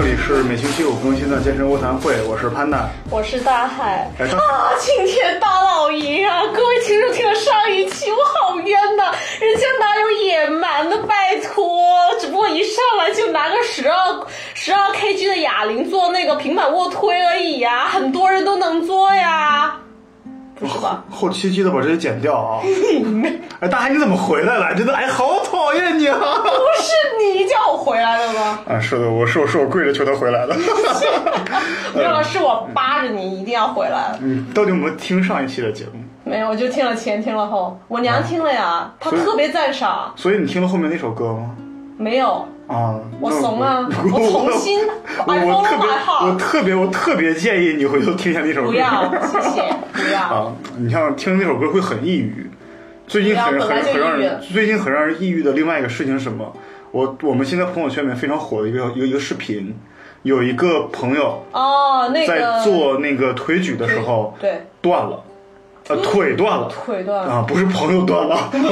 这里是每星期五更新的健身卧谈会，我是潘娜。我是大海哎啊，青天大老爷啊！各位听众听了上一期，我好冤呐！人家哪有野蛮的，拜托，只不过一上来就拿个十二十二 kg 的哑铃做那个平板卧推而已呀，很多人都能做呀，不是吧？后期记得把这些剪掉啊！哎，大海你怎么回来了？真的，哎，好讨厌你啊！不是你叫我回来的吗？啊，是的，我是我是我跪着求他回来的。没有，是我扒着你一定要回来。嗯，到底有没有听上一期的节目？没有，我就听了前，听了后，我娘听了呀，她特别赞赏。所以你听了后面那首歌吗？没有，啊，我怂了我我特别我特别我特别建议你回头听一下那首歌。不要，谢谢，不要。啊，你像听那首歌会很抑郁。最近很很很让人最近很让人抑郁的另外一个事情是什么？我我们现在朋友圈里面非常火的一个一个一个视频，有一个朋友哦，那在做那个腿举的时候对断了，呃，腿断了。腿断了，啊，不是朋友断了，哎呀，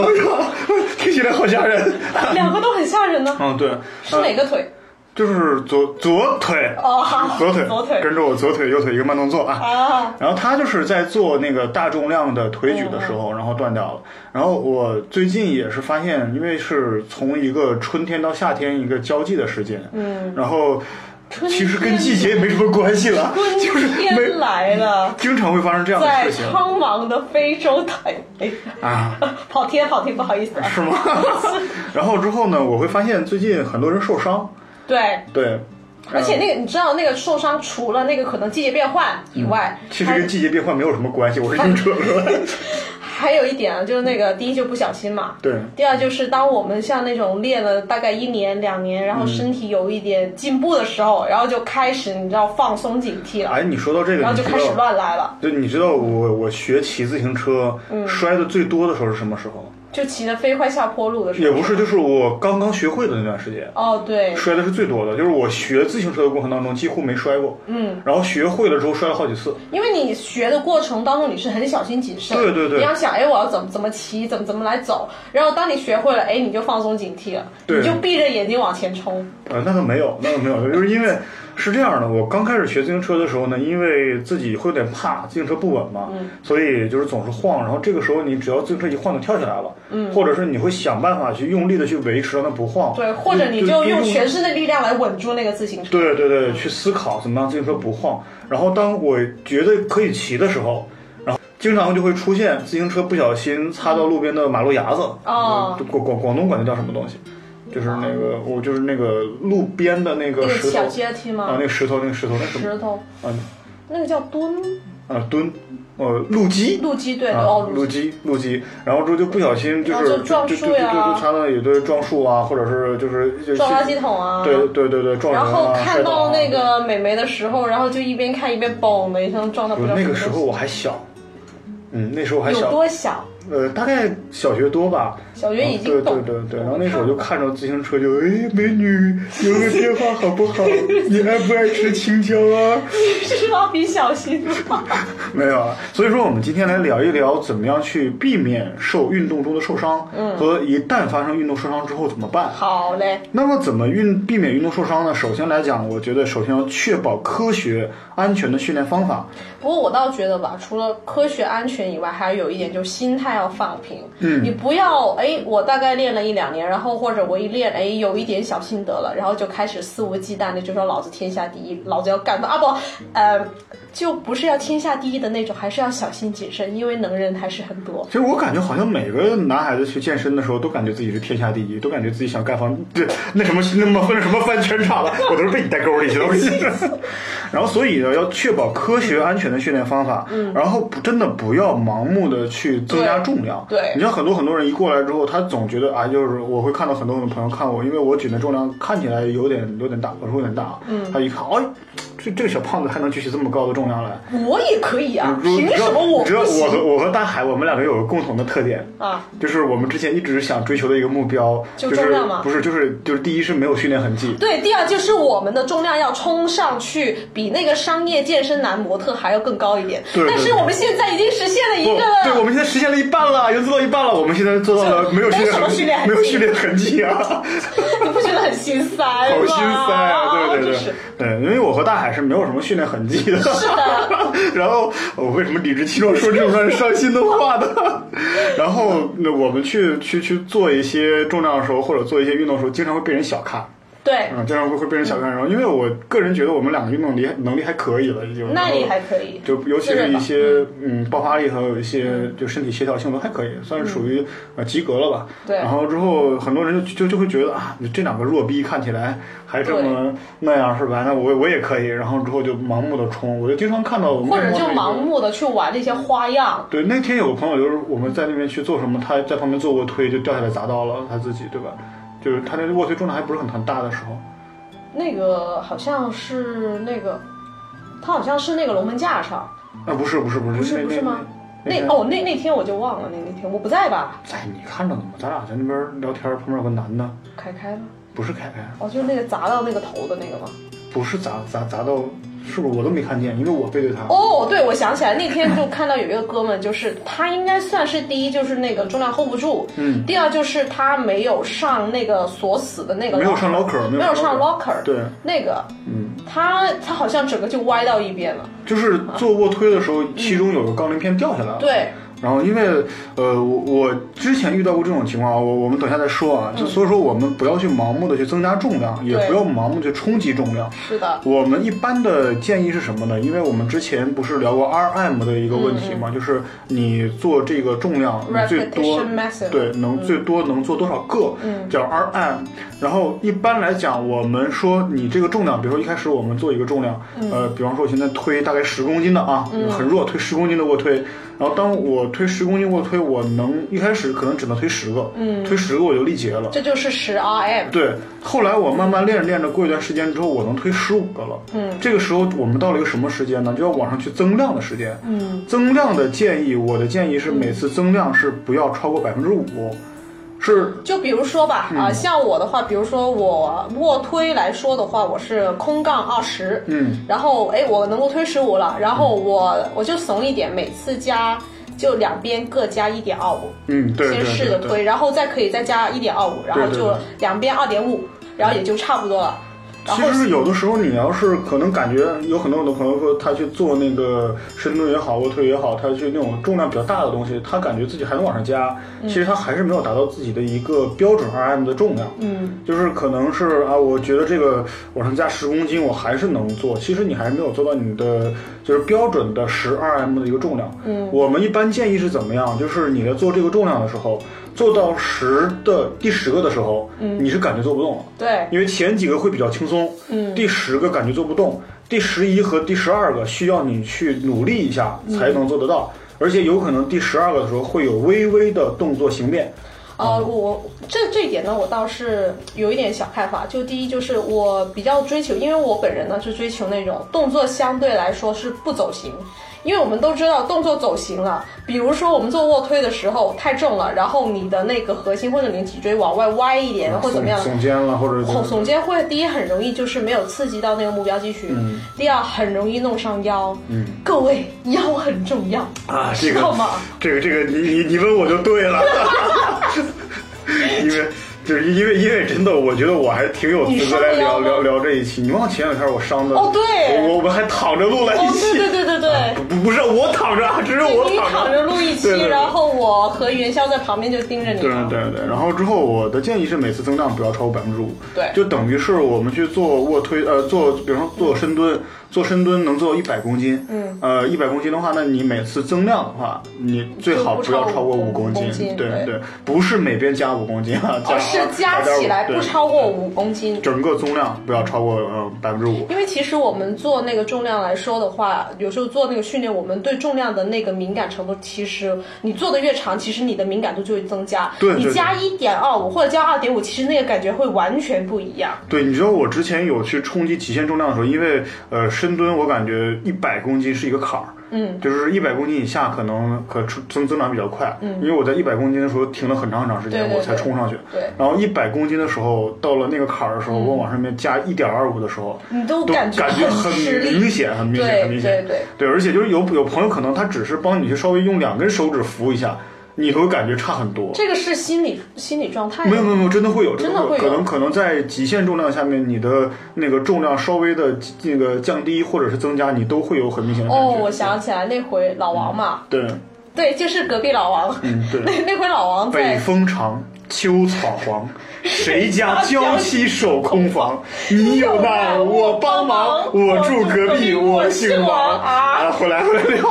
听起来好吓人。两个都很吓人呢。嗯，对，是哪个腿？就是左左腿，哦，好左腿，左腿跟着我左腿右腿一个慢动作啊。啊，然后他就是在做那个大重量的腿举的时候，然后断掉了。然后我最近也是发现，因为是从一个春天到夏天一个交际的时间，嗯，然后春其实跟季节也没什么关系了，就是没天来了，经常会发生这样的在事情在苍茫的非洲台，哎，啊。跑题跑题，不好意思啊。是吗？然后之后呢，我会发现最近很多人受伤，对，对，而且那个你知道，那个受伤除了那个可能季节变换以外，其实跟季节变换没有什么关系，我是硬扯出来的。还有一点啊，就是那个第一就不小心嘛，对，第二就是当我们像那种练了大概一年两年，然后身体有一点进步的时候，然后就开始你知道放松警惕了，哎，你说到这个，然后就开始乱来了，对，你知道我我学骑自行车、嗯。摔的最多的时候是什么时候？就骑得飞快下坡路的时候。也不是，就是我刚刚学会的那段时间。哦，对，摔的是最多的，就是我学自行车的过程当中几乎没摔过，嗯，然后学会了之后摔了好几次，因为你学的过程当中你是很小心谨慎，对对对。你要想，哎，我要怎么怎么骑，怎么怎么来走，然后当你学会了，哎，你就放松警惕了，对。你就闭着眼睛往前冲，呃，那倒没有，那倒没有，就是因为是这样的，我刚开始学自行车的时候呢，因为自己会有点怕自行车不稳嘛，嗯所以就是总是晃，然后这个时候你只要自行车一晃就跳起来了，嗯，或者是你会想办法去用力的去维持让它不晃，对，或者你就用全身的力量来稳住那个自行车，对对对，去思考怎么让自行车不晃。然后当我觉得可以骑的时候，然后经常就会出现自行车不小心擦到路边的马路牙子。哦呃广广广东管那叫什么东西？就是那个我就是那个路边的那个石头小阶梯吗啊，那个石头那个石头那什么石头，啊那个叫墩啊墩，呃路基。路基，对，啊哦，，路基，路基，然后之后就不小心就然是撞树呀就擦到一堆撞树啊，或者是就是垃圾桶啊，对对对对撞人啊，然后看到那个美眉的时候，然后就一边看一边嘣的一声撞到那个时候我还小，嗯，那时候还有小，多小？呃，大概小学多吧。小学已经对对。对对，然后那时候就看着自行车就，哎，美女，留个电话好不好？你爱不爱吃青椒啊？你是蜡笔小新吗？没有啊，所以说我们今天来聊一聊怎么样去避免受运动中的受伤，嗯，和一旦发生运动受伤之后怎么办。好嘞，那么怎么运避免运动受伤呢？首先来讲，我觉得首先要确保科学安全的训练方法。不过我倒觉得吧，除了科学安全以外，还有一点就是心态要放平。嗯你不要哎，我大概练了一两年，然后或者我一练哎有一点小心得了，然后就开始肆无忌惮的就说老子天下第一，老子要干嘛啊不，呃，就不是要天下第一的那种，还是要小心谨慎，因为能人还是很多。其实我感觉好像每个男孩子去健身的时候，都感觉自己是天下第一，都感觉自己想干翻对 那什么那么那什么翻全场了，我都是被你带沟里去了。我跟你说然后所以呢，要确保科学安全的训练方法，嗯，然后不真的不要盲目的去增加重量。对你像很多很多人一过来之后，他总觉得啊，就是我会看到很多很多朋友看我，因为我举的重量看起来有点有点大，我说有点大，嗯，他一看，哎，这这个小胖子还能举起这么高的重量来。我也可以啊，凭什么我你知道我和我和大海，我们两个有个共同的特点，啊？就是我们之前一直想追求的一个目标，就是重量吗不是就是就是第一是没有训练痕迹，对，第二就是我们的重量要冲上去，比那个商业健身男模特还要更高一点。对对但是我们现在已经实现了一不个，对，我们现在实现了一半了，已经做到一半了。我们现在做到了没有训练没有什么训练痕迹没有训练痕迹啊。你不觉得很心塞吗，好心塞啊！对对对就是，对，因为我和大海是没有什么训练痕迹的。是的，然后我为什么理直气壮说这种让人伤心的话呢？然后那我们去去去做一些重量的时候，或者做一些运动的时候，经常会被人小看。对，嗯，这样会会变成小看。然后，因为我个人觉得我们两个运动力能力还可以了，已经。耐力还可以，就尤其是一些嗯爆发力还有一些嗯就身体协调性都还可以，算是属于呃及格了吧。对然后之后很多人就就就会觉得啊，你这两个弱逼看起来还这么那样是吧？那我我也可以。然后之后就盲目的冲，我就经常看到我们或者就盲目的去玩那些花样。对，那天有个朋友就是我们在那边去做什么，他在旁边做过推就掉下来砸到了他自己，对吧？就是他那卧推重量还不是很很大的时候，那个好像是那个，他好像是那个龙门架上，啊不是不是不是不是不是吗？那哦，那那天我就忘了，那那天我不在吧？在你看着呢吗？咱俩在那边聊天，旁边有个男的，凯凯吗？不是凯凯，哦，就是那个砸到那个头的那个吗？不是砸砸砸到，是不是我都没看见？因为我背对他。哦，对，我想起来，那天就看到有一个哥们，就是他应该算是第一，就是那个重量 hold 不住，嗯，第二就是他没有上那个锁死的那个没有上 locker，没有上 locker 对，那个，嗯，他他好像整个就歪到一边了，就是做卧推的时候，其中有个杠铃片掉下来了。对，然后因为呃，我我之前遇到过这种情况，我我们等一下再说啊。就所以说，我们不要去盲目的去增加重量，也不要盲目地去冲击重量。是的，我们一般的建议是什么呢？因为我们之前不是聊过 RM 的一个问题嗯嘛，就是你做这个重量，你最多对能最多能做多少个，嗯叫 RM。然后一般来讲，我们说你这个重量，比如说一开始我们做一个重量，嗯呃，比方说我现在推大概十公斤的啊，很弱，推十公斤的卧推。然后当我推十公斤卧推，我能一开始可能只能推十个，嗯，推十个我就力竭了。这就是十 RM，对，后来我慢慢练着练着，过一段时间之后，我能推十五个了。嗯，这个时候我们到了一个什么时间呢？就要往上去增量的时间。嗯，增量的建议，我的建议是每次增量是不要超过百分之五，是就比如说吧，嗯啊、像我的话，比如说我卧推来说的话，我是空杠二十，嗯，然后哎，我能够推十五了，然后我我就怂一点，每次加就两边各加一点二五，嗯，对对先试着推，然后再可以再加一点二五，然后就两边二点五，然后也就差不多了。然后其实有的时候，你要是可能感觉有很多很多朋友说他去做那个深蹲也好，卧推也好，他去那种重量比较大的东西，他感觉自己还能往上加，其实他还是没有达到自己的一个标准 RM 的重量。嗯，就是可能是啊，我觉得这个往上加十公斤，我还是能做。其实你还是没有做到你的就是标准的十 RM 的一个重量。嗯，我们一般建议是怎么样？就是你在做这个重量的时候，做到十的第十个的时候，嗯，你是感觉做不动了。对，因为前几个会比较轻松，嗯，第十个感觉做不动，第十一和第十二个需要你去努力一下才能做得到，而且有可能第十二个的时候会有微微的动作形变。呃，我这这一点呢，我倒是有一点小看法。就第一，就是我比较追求，因为我本人呢是追求那种动作相对来说是不走形。因为我们都知道动作走形了，比如说我们做卧推的时候太重了，然后你的那个核心或者你的脊椎往外歪一点，或者怎么样，耸肩了，或者耸耸肩会第一很容易就是没有刺激到那个目标肌群，第二很容易弄伤腰。嗯，各位腰很重要啊，这个知道吗？这个这个，你你你问我就对了，因为就是因为因为真的，我觉得我还挺有资格来聊聊聊这一期。你忘前两天我伤的哦对。我我们还躺着录了一哦，期，对对对对对。不不是我躺着，只是我你躺着录一期，对对对。然后我和元宵在旁边就盯着你。对对对，然后之后我的建议是每次增量不要超过百分之五，对。就等于是我们去做卧推，呃，做比方说做深蹲，做深蹲能做到一百公斤，嗯，呃，一百公斤的话，那你每次增量的话，你最好不要超过五公就不超过5公斤对对对，不是每边加五公斤啊，哦，是加起来不超过五公斤。整个增量不要超过呃百分之五。因为其实我们做那个重量来说的话，有时候做那个训练，我们对重量的那个敏感程度，其实你做的越长，其实你的敏感度就会增加。对对你加一点二五或者加二点五，其实那个感觉会完全不一样。对，你知道我之前有去冲击极限重量的时候，因为呃深蹲我感觉一百公斤是一个坎儿，嗯，就是一百公斤以下可能可出增增长比较快，嗯，因为我在一百公斤的时候停了很长很长时间，对对我才冲上去，对然后一百公斤的时候到了那个坎儿的时候，我往上面加一点二五的时候，你都都感觉感觉很明显，很明显，很明显，对对对，而且就是有有朋友可能他只是帮你去稍微用两根手指扶一下。你会感觉差很多。这个是心理心理状态。没有没有没有，真的会有，真的会有可能可能在极限重量下面，你的那个重量稍微的那个降低或者是增加，你都会有很明显的感觉。哦，我想起来那回老王嘛，对，对，就是隔壁老王。嗯对。那 那回老王北风长，秋草黄，谁家娇妻守空房？你有难我帮忙，我住隔壁我姓王。啊，回来回来聊。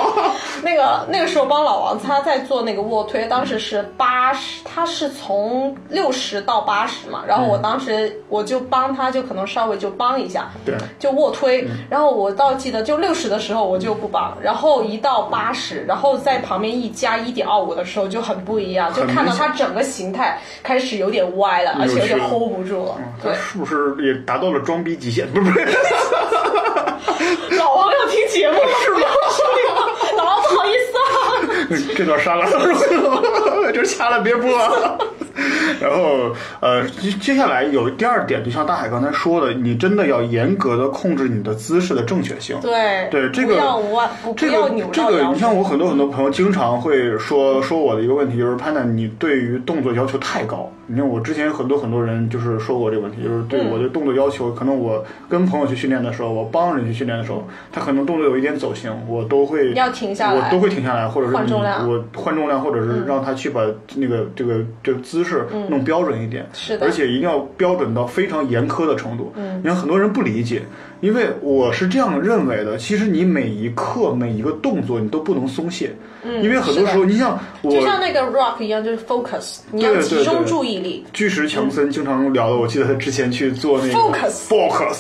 那个那个时候帮老王他在做那个卧推，当时是八十，他是从六十到八十嘛，然后我当时我就帮他，就可能稍微就帮一下，对，就卧推，然后我倒记得就六十的时候我就不帮，然后一到八十，然后在旁边一加一点二五的时候就很不一样，就看到他整个形态开始有点歪了，而且有点 hold 不住了，对他，是不是也达到了装逼极限？不是不是，老王要听节目了 是吗？老王不好意思啊。这段删了，这掐了别播。然后呃，接接下来有第二点，就像大海刚才说的，你真的要严格的控制你的姿势的正确性。对对，这个这个这个，你像我很多很多朋友经常会说说我的一个问题，就是潘楠，你对于动作要求太高。你看我之前很多很多人就是说过这个问题，就是对嗯。我的动作要求，可能我跟朋友去训练的时候，我帮人去训练的时候，他可能动作有一点走形，我都会要停下来我都会停下来，或者是换重量嗯我换重量，或者是让他去把那个这个这个姿势弄标准一点，是的。而且一定要标准到非常严苛的程度。嗯，你看很多人不理解，因为我是这样认为的，其实你每一刻每一个动作你都不能松懈，嗯，因为很多时候你像我就像那个 rock 一样，就是 focus，你要集中注意力。巨石强森经常聊的，我记得他之前去做那个 Focus focus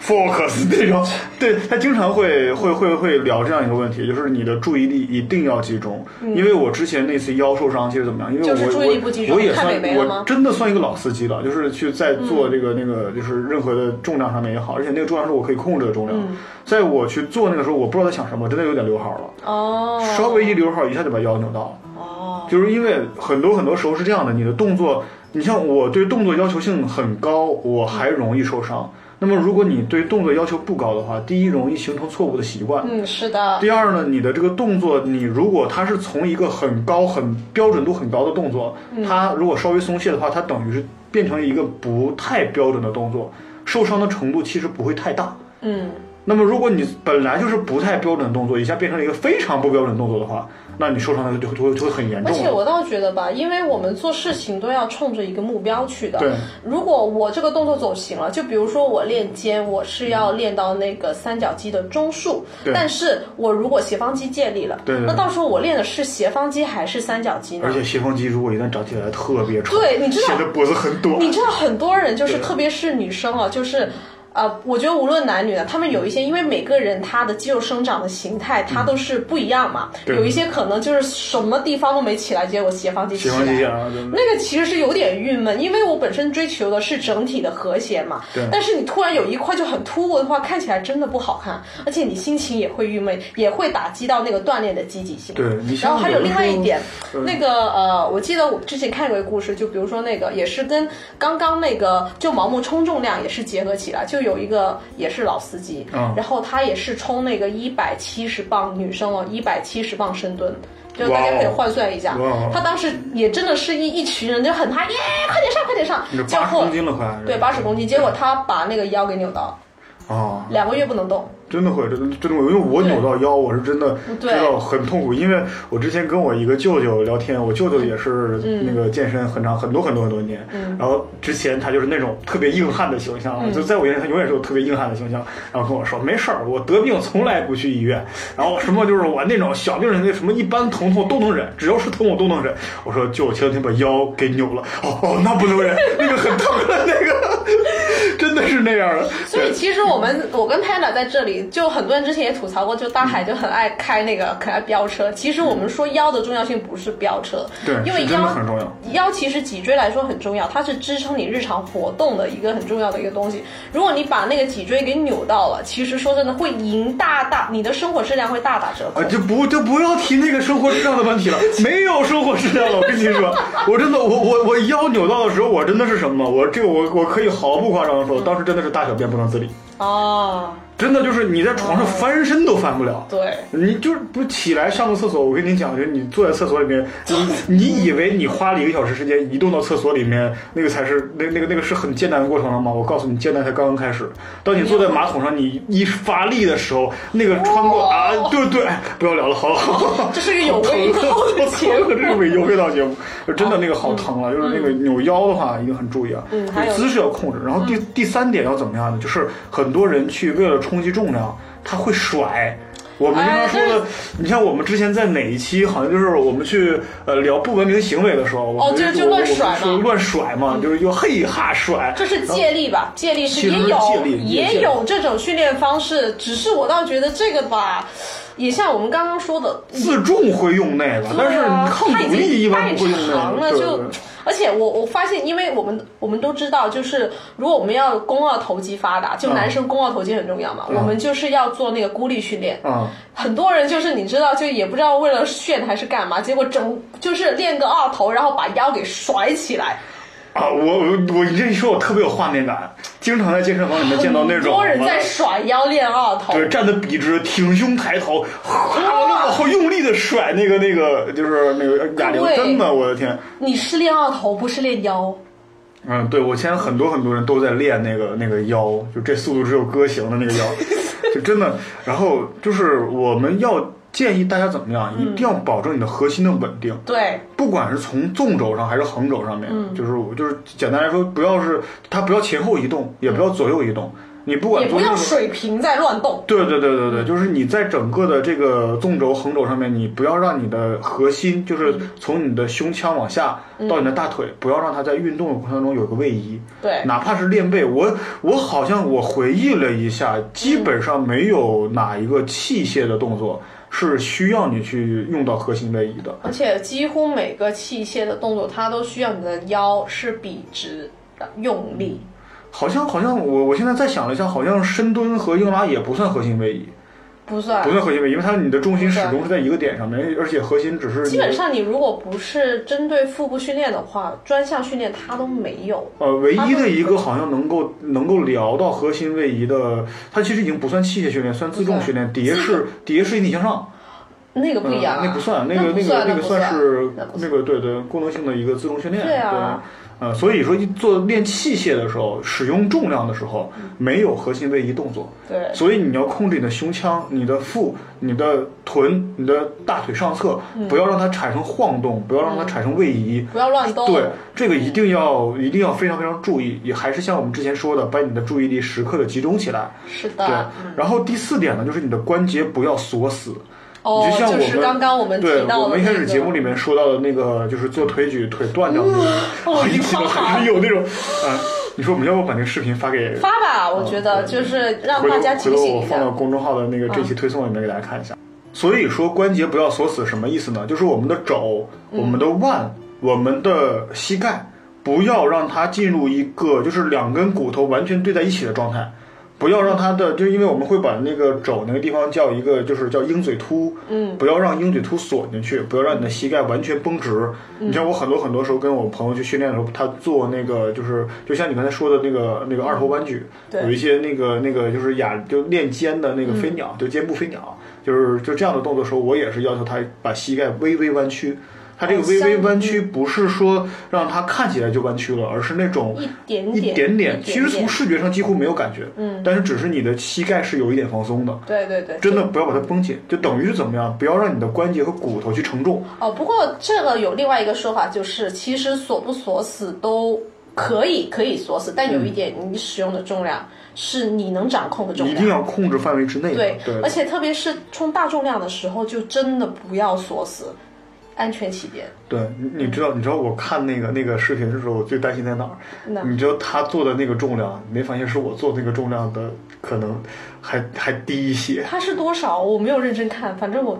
focus 那种，对他经常会会会会聊这样一个问题，就是你的注意力一定要集中。因为我之前那次腰受伤，其实怎么样？因为我嗯就是注意力不集中我我也算我真的算一个老司机了，就是去在做这个那个就是任何的重量上面也好，而且那个重量是我可以控制的重量。嗯在我去做那个时候，我不知道在想什么，真的有点溜号了，哦稍微一溜号一下就把腰扭到了。哦，就是因为很多很多时候是这样的，你的动作，你像我对动作要求性很高，我还容易受伤。那么如果你对动作要求不高的话，第一容易形成错误的习惯，嗯，是的，第二呢，你的这个动作，你如果它是从一个很高、很标准度很高的动作，嗯。它如果稍微松懈的话，它等于是变成一个不太标准的动作，受伤的程度其实不会太大。嗯，那么如果你本来就是不太标准动作，一下变成了一个非常不标准动作的话，那你受伤的就会就会就会很严重。而且我倒觉得吧，因为我们做事情都要冲着一个目标去的。对。如果我这个动作走形了，就比如说我练肩，我是要练到那个三角肌的中束，对但是我如果斜方肌建立了，对对对那到时候我练的是斜方肌还是三角肌呢而？且斜方肌如果一旦长起来特别长，对你知道显得脖子很短。你知道很多人就是，特别是女生啊，就是。呃，我觉得无论男女的，他们有一些，因为每个人他的肌肉生长的形态，他都是不一样嘛。嗯对有一些可能就是什么地方都没起来，结果斜方肌起斜方肌那个其实是有点郁闷，因为我本身追求的是整体的和谐嘛。对但是你突然有一块就很突兀的话，看起来真的不好看，而且你心情也会郁闷，也会打击到那个锻炼的积极性。对然后还有另外一点，嗯那个呃，我记得我之前看过一个故事，就比如说那个也是跟刚刚那个就盲目冲重量也是结合起来，就有一个也是老司机，嗯然后他也是冲那个一百七十磅女生哦，一百七十磅深蹲。就大家可以换算一下他当时也真的是一一群人就很他耶，快点上，快点上你这，叫八十后公斤了快。对八十公斤，结果他把那个腰给扭到了，啊，两个月不能动。真的会，真的真的会，因为我扭到腰，我是真的知道很痛苦。因为我之前跟我一个舅舅聊天，我舅舅也是嗯那个健身很长很多很多很多年，然后之前他就是那种特别硬汉的形象，嗯就在我眼里他永远是有特别硬汉的形象。然后跟我说没事儿，我得病从来不去医院，然后什么就是我那种小病那什么一般疼痛都能忍，只要是疼我都能忍。我说舅，前两天把腰给扭了，哦哦，那不能忍，那个很疼的那个，真的是那样的。所以其实我们我跟 Panda 在这里，就很多人之前也吐槽过，就大海就很爱开那个可爱飙车。其实我们说腰的重要性不是飙车，对因为腰很重要。腰其实脊椎来说很重要，它是支撑你日常活动的一个很重要的一个东西。如果你把那个脊椎给扭到了，其实说真的会赢大大，你的生活质量会大打折扣啊，。就不就不要提那个生活质量的问题了，没有生活质量了。我跟你说，我真的，我我我腰扭到的时候，我真的是什么？我这个我我可以毫不夸张当时真的是大小便不能自理。哦，真的就是你在床上翻身都翻不了。对，你就是不起来上个厕所，我跟你讲，就是你坐在厕所里面，你 你以为你花了一个小时时间移动到厕所里面，那个才是那那个那个是很艰难的过程了吗？我告诉你，艰难才刚刚开始。当你坐在马桶上，你一发力的时候，那个穿过啊，对对，哎不要聊了，好好。这是一个有味道的节目。这是有味道节目，真的那个好疼啊！就是那个扭腰的话，一定很注意啊，嗯姿势要控制。然后第第三点要怎么样呢？就是很多人去为了冲击重量，它会甩。我们经常说的，你像我们之前在哪一期，好像就是我们去呃聊不文明行为的时候，我就就乱甩嘛乱甩嘛，就是又嘿哈甩。这是借力吧？借力是也有也也有这种训练方式，只是我倒觉得这个吧，也像我们刚刚说的，自重会用那个，但是抗阻力一般太不会用那个。而且我我发现，因为我们我们都知道，就是如果我们要肱二头肌发达，就嗯男生肱二头肌很重要嘛，嗯我们就是要做那个孤立训练。嗯。很多人就是你知道，就也不知道为了炫还是干嘛，结果整就是练个二头，然后把腰给甩起来。啊，我我我你这一说，我特别有画面感，经常在健身房里面见到那种很多人在甩腰练二头，对站得笔直，挺胸抬头，哇，好用力的甩那个那个就是那个哑铃，真的，我的天，你是练二头，不是练腰。嗯，对我现在很多很多人都在练那个那个腰，就这速度只有歌行的那个腰，就真的，然后就是我们要建议大家怎么样，一定要保证你的核心的稳定。对，不管是从纵轴上还是横轴上面，就是我就是简单来说，不要是它不要前后移动，也不要左右移动，你不管也不要水平在乱动。对对对对对，就是你在整个的这个纵轴、横轴上面，你不要让你的核心，就是从你的胸腔往下到你的大腿，不要让它在运动的过程当中有个位移。对，哪怕是练背，我我好像我回忆了一下，基本上没有哪一个器械的动作是需要你去用到核心位移的。而且几乎每个器械的动作，它都需要你的腰是笔直的用力。好像好像我我现在再想了一下，好像深蹲和硬拉也不算核心位移，不算不。算核心位移，因为它你的重心始终是在一个点上面，而且核心只是基本上，你如果不是针对腹部训练的话，专项训练它都没有。呃，唯一的一个好像能够能够聊到核心位移的，它其实已经不算器械训练，算自重训练。蝶式蝶式引体向上，那个不一样、那不算，那个那个那个算是那个对对功能性的一个自重训练。对啊呃，所以说做练器械的时候，使用重量的时候，没有核心位移动作。对所以你要控制你的胸腔、你的腹、你的臀、你的大腿上侧，嗯不要让它产生晃动，不要让它产生位移。不要乱动。对，这个一定要一定要非常非常注意，也还是像我们之前说的，把你的注意力时刻的集中起来。是的对。，然后第四点呢，就是你的关节不要锁死。哦，你就像我们是刚刚我们提对，到、那个、我们一开始节目里面说到的那个，就是做腿举腿断掉的那个，哦一提到还是有那种，啊，你说我们要不把那个视频发给发吧，我觉得就是让大家回头警醒一下我放到。公众号的那个这期推送里面给大家看一下。所以说关节不要锁死什么意思呢？就是我们的肘、我们的腕、我们的膝盖，不要让它进入一个就是两根骨头完全对在一起的状态。不要让它的，就因为我们会把那个肘那个地方叫一个，就是叫鹰嘴突，嗯，不要让鹰嘴突锁进去，不要让你的膝盖完全绷直。你像我很多很多时候跟我朋友去训练的时候，他做那个就是，就像你刚才说的那个那个二头弯举，对有一些那个那个就是哑就练肩的那个飞鸟，就肩部飞鸟，就是就这样的动作的时候，我也是要求他把膝盖微微弯曲。它这个微微弯曲不是说让它看起来就弯曲了，而是那种一点一点点点，一其实从视觉上几乎没有感觉，嗯，但是只是你的膝盖是有一点放松的，对对对，真的不要把它绷紧，就等于是怎么样？不要让你的关节和骨头去承重。哦，不过这个有另外一个说法，就是其实锁不锁死都可以，可以锁死，但有一点，你使用的重量是你能掌控的重量一。定要控制范围之内。对，对，而且特别是冲大重量的时候，就真的不要锁死，安全起见。对，你你知道，你知道我看那个那个视频的时候，我最担心在哪儿？你知道他做的那个重量，没发现是我做那个重量的可能还还低一些，它是多少？我没有认真看，反正我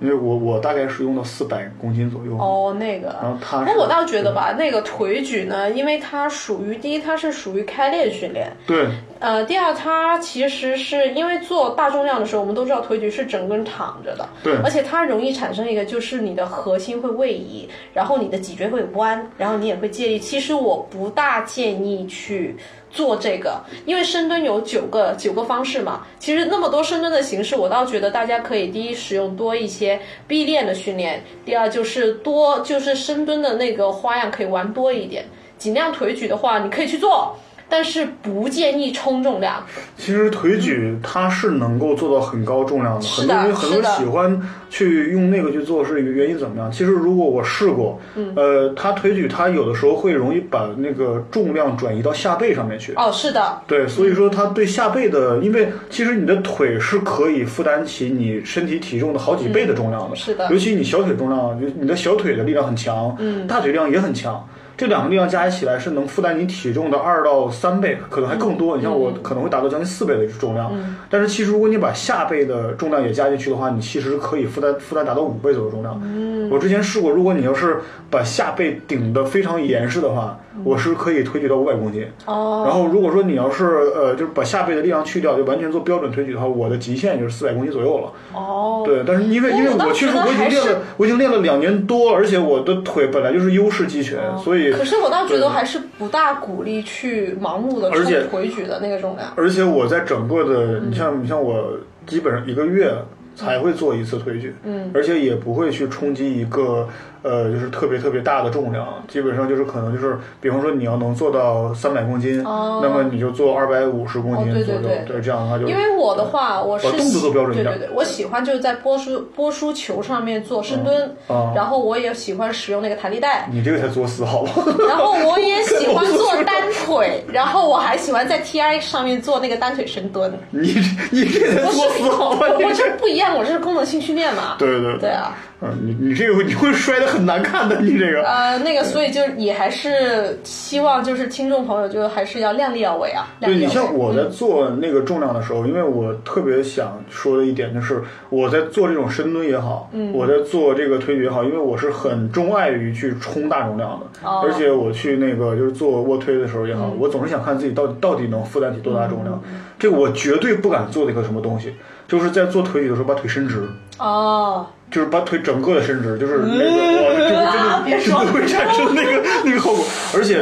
因为我我大概是用到四百公斤左右。哦那个。然后他是我倒觉得吧，那个腿举呢，因为它属于第一，它是属于开裂训练，对呃，第二，它其实是因为做大重量的时候，我们都知道腿举是整个人躺着的，对而且它容易产生一个就是你的核心会位移，然后你的脊椎会弯，然后你也会借力。其实我不大建议去做这个，因为深蹲有九个九个方式嘛。其实那么多深蹲的形式，我倒觉得大家可以第一使用多一些臂练的训练，第二就是多就是深蹲的那个花样可以玩多一点。尽量腿举的话，你可以去做。但是不建议冲重量。其实腿举它是能够做到很高重量的，很多人很多人喜欢去用那个去做，是原因怎么样？其实如果我试过，呃，它腿举它有的时候会容易把那个重量转移到下背上面去。哦，是的。对，所以说它对下背的，因为其实你的腿是可以负担起你身体体重的好几倍的重量的。是的。尤其你小腿重量，你的小腿的力量很强，嗯，大腿力量也很强。这两个力量加起来是能负担你体重的二到三倍，可能还更多。你像我可能会达到将近四倍的重量，但是其实如果你把下背的重量也加进去的话，你其实可以负担负担达到五倍左右重量。我之前试过，如果你要是把下背顶得非常严实的话。我是可以推举到五百公斤，哦，然后如果说你要是呃，就是把下背的力量去掉，就完全做标准推举的话，我的极限就是四百公斤左右了。哦，对，但是因为因为我确实我已经练了，我已经练了两年多，而且我的腿本来就是优势肌群，所以。可是我倒觉得还是不大鼓励去盲目的冲腿举的那个重量。而且我在整个的，你像你像我基本上一个月才会做一次推举，嗯，而且也不会去冲击一个。呃，就是特别特别大的重量，基本上就是可能就是，比方说你要能做到三百公斤，那么你就做二百五十公斤左右，对这样的话就。因为我的话，我是动作做标准对对对，我喜欢就是在波叔波叔球上面做深蹲，然后我也喜欢使用那个弹力带。你这个才作死好吧？然后我也喜欢做单腿，然后我还喜欢在 T I 上面做那个单腿深蹲。你你这才作死好吧？我这不一样，我这是功能性训练嘛。对对对啊。嗯，你你这个你会摔的很难看的，你这个。呃，那个，所以就也还是希望就是听众朋友就还是要量力而为啊。对你像我在做那个重量的时候，因为我特别想说的一点就是，我在做这种深蹲也好，嗯，我在做这个推举也好，因为我是很钟爱于去冲大重量的，而且我去那个就是做卧推的时候也好，我总是想看自己到底到底能负担起多大重量。这个我绝对不敢做的一个什么东西，就是在做腿举的时候把腿伸直。哦。就是把腿整个的伸直，就是那个，就是真的 不 会产生那个 那个后果。而且，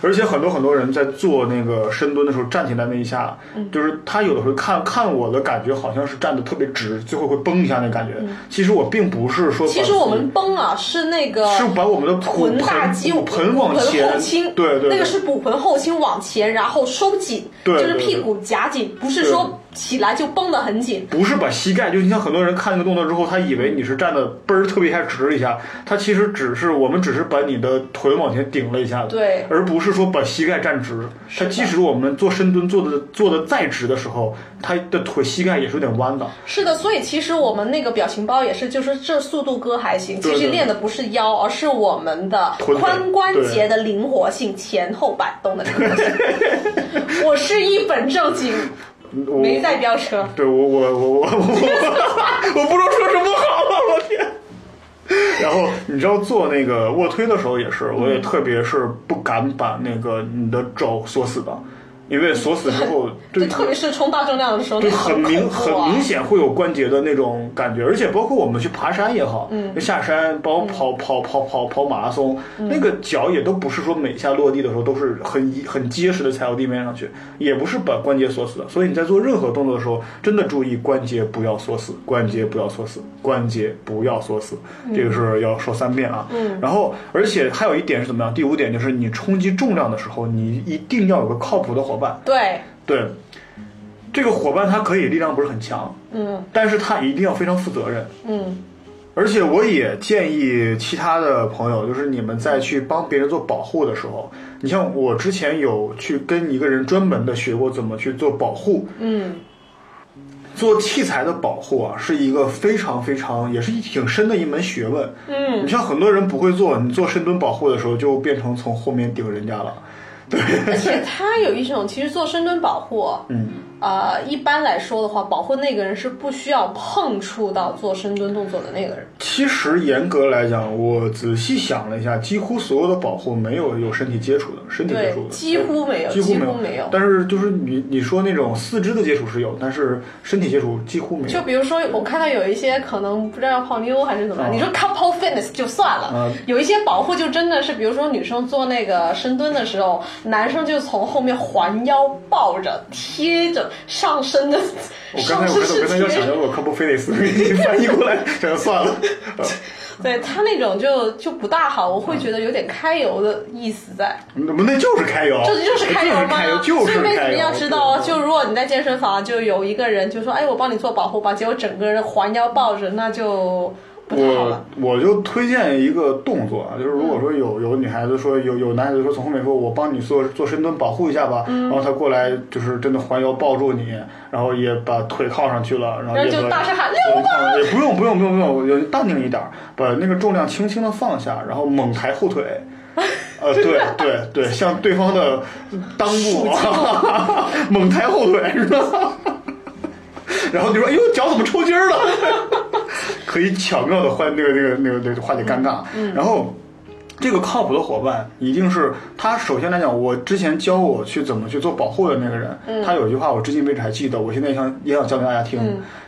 而且很多很多人在做那个深蹲的时候，站起来那一下，就是他有的时候看看我的感觉，好像是站的特别直，最后会崩一下那感觉。其实我并不是说，其实我们崩啊，是那个是把我们的臀大肌盆往前后倾，对对，那个是骨盆后倾往前，然后收紧，就是屁股夹紧，不是说。起来就绷得很紧，不是把膝盖，就你像很多人看那个动作之后，他以为你是站的嘣儿特别一下直了一下，他其实只是我们只是把你的腿往前顶了一下子，对，而不是说把膝盖站直。他即使我们做深蹲做的做的再直的时候，他的腿膝盖也是有点弯的。是的，所以其实我们那个表情包也是，就是这速度哥还行，其实练的不是腰，而是我们的髋关节的灵活性，前后摆动的灵活性。我是一本正经。没在飙车，对我我我我我我不知道说什么好了，我天！然后你知道做那个卧推的时候也是，我也特别是不敢把那个你的肘锁死的。因为锁死之后，对，特别是冲大重量的时候，对，很明很明显会有关节的那种感觉，而且包括我们去爬山也好，嗯，下山包括跑跑跑跑跑马拉松，那个脚也都不是说每下落地的时候都是很很结实的踩到地面上去，也不是把关节锁死的。所以你在做任何动作的时候，真的注意关节不要锁死，关节不要锁死，关节不要锁死，这个是要说三遍啊。嗯，然后而且还有一点是怎么样？第五点就是你冲击重量的时候，你一定要有个靠谱的伙。对。对，这个伙伴他可以力量不是很强，嗯，但是他一定要非常负责任，嗯，而且我也建议其他的朋友，就是你们在去帮别人做保护的时候，你像我之前有去跟一个人专门的学过怎么去做保护，嗯，做器材的保护啊，是一个非常非常也是挺深的一门学问，嗯，你像很多人不会做，你做深蹲保护的时候就变成从后面顶人家了。而且它有一种，其实做深蹲保护，嗯，呃，一般来说的话，保护那个人是不需要碰触到做深蹲动作的那个人。其实严格来讲，我仔细想了一下，几乎所有的保护没有有身体接触的，身体接对触，的几乎没有，几乎没没有。但是就是你你说那种四肢的接触是有，但是身体接触几乎没有就。比如说，我看到有一些可能不知道要泡妞还是怎么样，啊你说 couple fitness 就算了，啊有一些保护就真的是，比如说女生做那个深蹲的时候，男生就从后面环腰抱着贴着上身的，我刚才我刚才要想要我 couple face 给你翻译过来，想算了。呃 对他那种就就不大好，我会觉得有点揩油的意思在。那不那就是揩油，这就是揩油吗？所以为什么。要知道？对就如果你在健身房，就有一个人就说：“哎，我帮你做保护吧。”结果整个人环腰抱着，那就我。我就推荐一个动作啊，就是如果说有有女孩子说有有男孩子说从后面说我帮你做做深蹲保护一下吧，嗯然后他过来就是真的环腰抱住你，然后也把腿靠上去了，然后然后就大声喊也不用不用不用不用，就淡定一点，把那个重量轻轻的放下，然后猛抬后腿。呃，对对对，向对方的裆部 猛抬后腿，是吧？然后你说：“哎呦，脚怎么抽筋儿了？”可以巧妙的化那个那个那个那个化解尴尬。然后这个靠谱的伙伴一定是他。首先来讲，我之前教我去怎么去做保护的那个人，他有一句话我至今为止还记得，我现在也想也想教给大家听，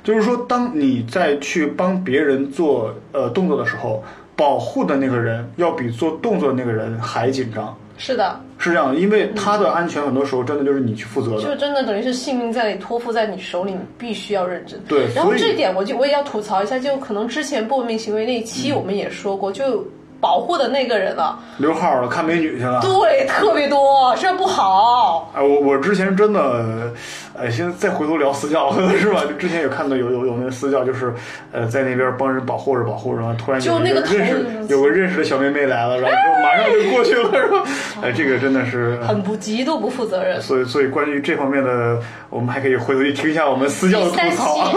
就是说，当你在去帮别人做呃动作的时候，保护的那个人要比做动作的那个人还紧张。是的，是这样的，因为他的安全很多时候真的就是你去负责的。就真的等于是性命在你托付在你手里，你必须要认真。对然后这一点我就我也要吐槽一下，就可能之前不文明行为那一期我们也说过，就保护的那个人了，溜号了，看美女去了。对，特别多，这不好。哎，我我之前真的，哎，现在再回头聊私教 是吧？就之前有看到有有有那个私教，就是呃在那边帮人保护着保护着，然后突然有就那个认识头有个认识的小妹妹来了，然后就马上就过去了，是吧？哎，这个真的是。很不极度不负责任。所以，所以关于这方面的，我们还可以回头去听一下我们私教的吐槽啊，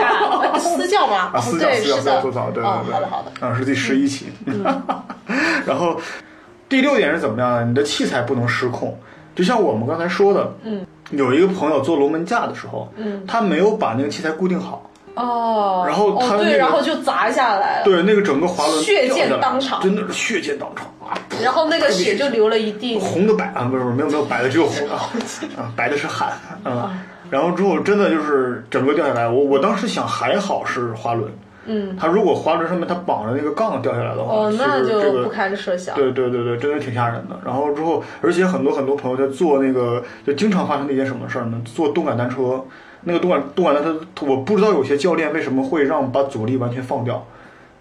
呃私教吗？啊，私教对，私教私教吐槽，对对哦对，好的好的。啊，是第十一期。然后第六点是怎么样呢？你的器材不能失控，就像我们刚才说的，嗯，有一个朋友做龙门架的时候，嗯，他没有把那个器材固定好，哦，然后他哦对，那个然后就砸下来了，对，那个整个滑轮血溅当场。真的是血溅当场。啊！然后那个血就流了一地。红的白啊，不是不是没有没有白的，只有红 的啊，白的是汗啊。然后之后真的就是整个掉下来，我我当时想还好是滑轮，嗯，它如果滑轮上面他绑着那个杠掉下来的话，哦，那就不堪设想。对对对对，真的挺吓人的。然后之后，而且很多很多朋友在做那个，就经常发生的一件什么事儿呢？做动感单车，那个动感动感单车，我不知道有些教练为什么会让把阻力完全放掉，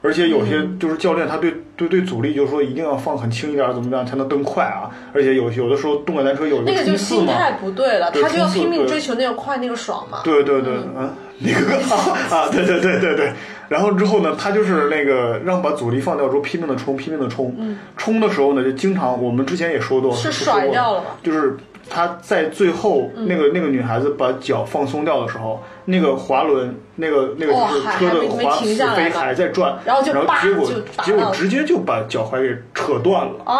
而且有些嗯就是教练他对对对阻力就是说一定要放很轻一点，怎么样才能蹬快啊？而且有有的时候动感单车有一那个就心态不对了，对他就要拼命追求那个快那个爽嘛。对对对，嗯，那个 啊，对对对对对。然后之后呢，他就是那个让把阻力放掉之后，拼命的冲，拼命的冲。冲的时候呢，就经常我们之前也说过，是甩掉了吧就是他在最后那个那个女孩子把脚放松掉的时候，那个滑轮那个那个哦就是车的滑死飞还在转，然后结果结果直接就把脚踝给扯断了。哦。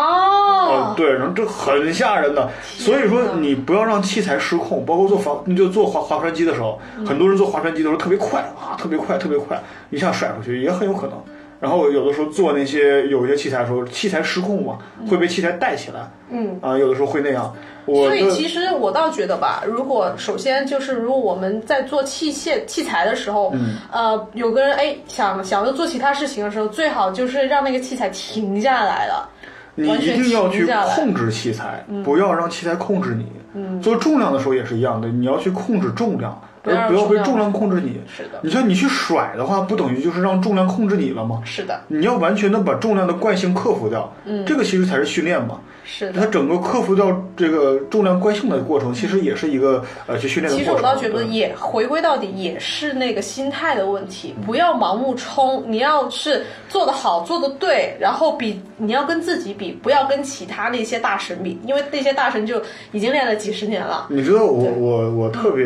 哦，，对，然后这很吓人的，所以说你不要让器材失控，包括做滑，你就做滑滑船机的时候，很多人做滑船机的时候特别快啊，特别快，特别快，一下甩出去也很有可能。然后有的时候做那些有一些器材的时候，器材失控嘛，会被器材带起来，嗯啊，有的时候会那样。我所以其实我倒觉得吧，如果首先就是如果我们在做器械器材的时候，嗯呃，有个人哎想想要做其他事情的时候，最好就是让那个器材停下来了。你一定要去控制器材，不要让器材控制你。嗯做重量的时候也是一样的，你要去控制重量，不要而不要被重量控制你。是的你像你去甩的话，不等于就是让重量控制你了吗？是的，你要完全的把重量的惯性克服掉，嗯，这个其实才是训练嘛。是的。它整个克服掉这个重量惯性的过程，其实也是一个呃去训练的其实。我倒觉得也回归到底也是那个心态的问题，不要盲目冲。你要是做得好，做得对，然后比你要跟自己比，不要跟其他那些大神比，因为那些大神就已经练了几十年了。你知道我我我特别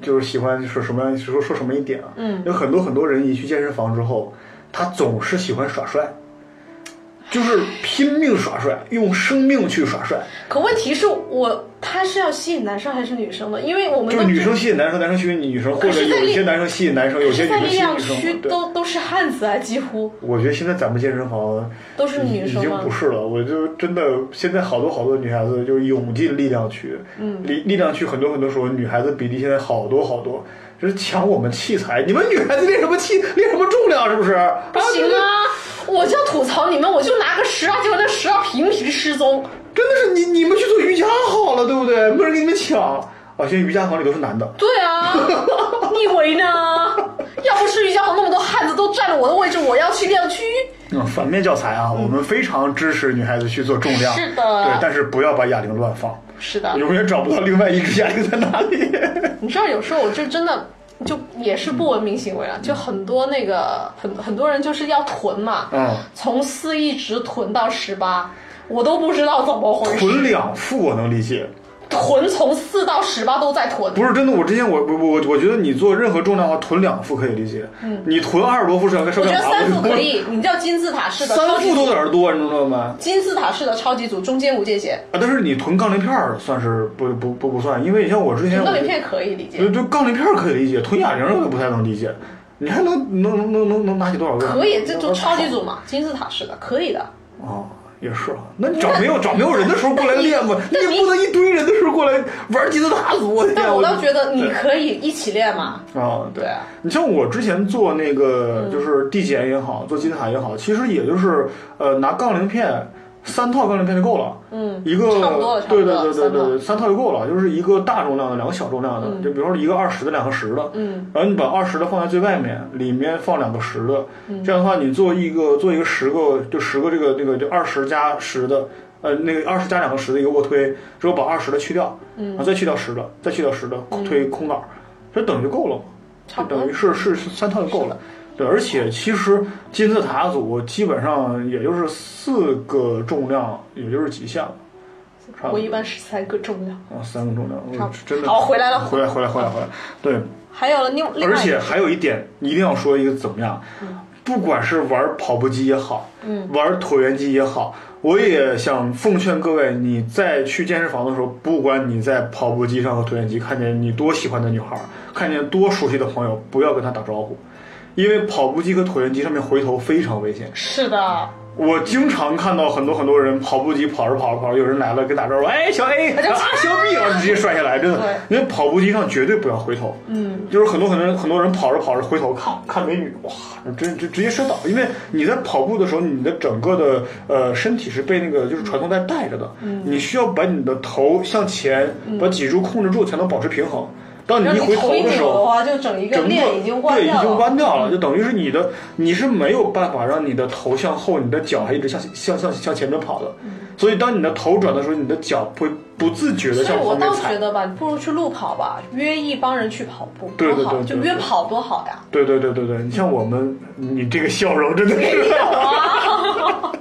就是喜欢说什么说说什么一点啊？嗯，有很多很多人一去健身房之后，他总是喜欢耍帅。就是拼命耍帅，用生命去耍帅。可问题是我他是要吸引男生还是女生的？因为我们都就是女生吸引男生，男生吸引女生，或者有一些男生吸引男生，有些女生吸引力量区女生。都都是汉子啊，几乎我觉得现在咱们健身房都是女生已经不是了，我就真的现在好多好多女孩子就涌进力量区，嗯，力力量区很多很多时候女孩子比例现在好多好多，就是抢我们器材，你们女孩子练什么器，练什么重量是不是？不行啊！我就吐槽你们，我就拿个十二，结果那十二频频失踪。真的是你你们去做瑜伽好了，对不对？没人给你们抢啊！现在瑜伽房里都是男的，对啊，你以为呢？要不是瑜伽房那么多汉子都占了我的位置，我要去练区。嗯，反面教材啊，我们非常支持女孩子去做重量，是的对，但是不要把哑铃乱放，是的，永远找不到另外一只哑铃在哪里。你知道有时候我就真的就也是不文明行为了，就很多那个很很多人就是要囤嘛，嗯，从四一直囤到十八，我都不知道怎么回事。囤两副我能理解，囤从四到十八都在囤，不是真的。我之前我我我我觉得你做任何重量的话，囤两副可以理解，嗯，你囤二十多副是要是我觉？得三副可以，你叫金字塔式的三副都级组，有点多，你知道吗？金字塔式的超级组中间无界限，啊，但是你囤杠铃片儿算是不不不不算，因为你像我之前我杠铃片可以理解就，就杠铃片儿可以理解，囤哑铃我也不太能理解。你还能能能能能能拿起多少个？可以，这就超级组嘛，金字塔式的可以的。哦，也是啊。那你找没有找没有人的时候过来练嘛？你也不能一堆人的时候过来玩金字塔组。我的天但我倒觉得你可以一起练嘛，啊，对对啊你像我之前做那个嗯就是递减也好，做金字塔也好，其实也就是呃拿杠铃片。三套杠铃片就够了，嗯一个差不多了对对对对对对，三三套就够了，就是一个大重量的，两个小重量的，就比如说一个二十的，两个十的，嗯，然后你把二十的放在最外面，里面放两个十的，嗯。这样的话你做一个做一个十个就十个这个那个就二十加十的，呃那个二十加两个十的一个卧推，之后把二十的去掉，嗯，然后再去掉十的，再去掉十的推空杆儿，这等于就够了嘛，差等于是是是三套就够了。对，而且其实金字塔组基本上也就是四个重量，也就是极限了。我一般是三个重量。啊，三个重量，真的好回来了回来回来回来回来，对，还有了另另而且还有一点一定要说一个怎么样，不管是玩跑步机也好，嗯，玩椭圆机也好，我也想奉劝各位，你在去健身房的时候，不管你在跑步机上和椭圆机看见你多喜欢的女孩儿，看见多熟悉的朋友，不要跟她打招呼，因为跑步机和椭圆机上面回头非常危险。是的，我经常看到很多很多人跑步机跑着跑着跑着，有人来了跟打招呼，哎，小 A，就啊，小 B，然后直接摔下来，真的。因为跑步机上绝对不要回头，嗯，就是很多很多人很多人跑着跑着回头看看美女，哇，真直直接摔倒，因为你在跑步的时候，你的整个的呃身体是被那个就是传送带带着的，嗯。你需要把你的头向前，把脊柱控制住，才能保持平衡。当你一回头的时候，的话，就整一个整已经弯对已经掉了。弯掉了，就等于是你的你是没有办法让你的头向后，你的脚还一直向向向向前面跑的。所以当你的头转的时候，你的脚会不自觉的所以向我倒觉。得吧，你不如去路跑吧，约一帮人去跑步，对对，对就约跑多好呀。对对对对对，你像我们，你这个笑容真的是。没有啊，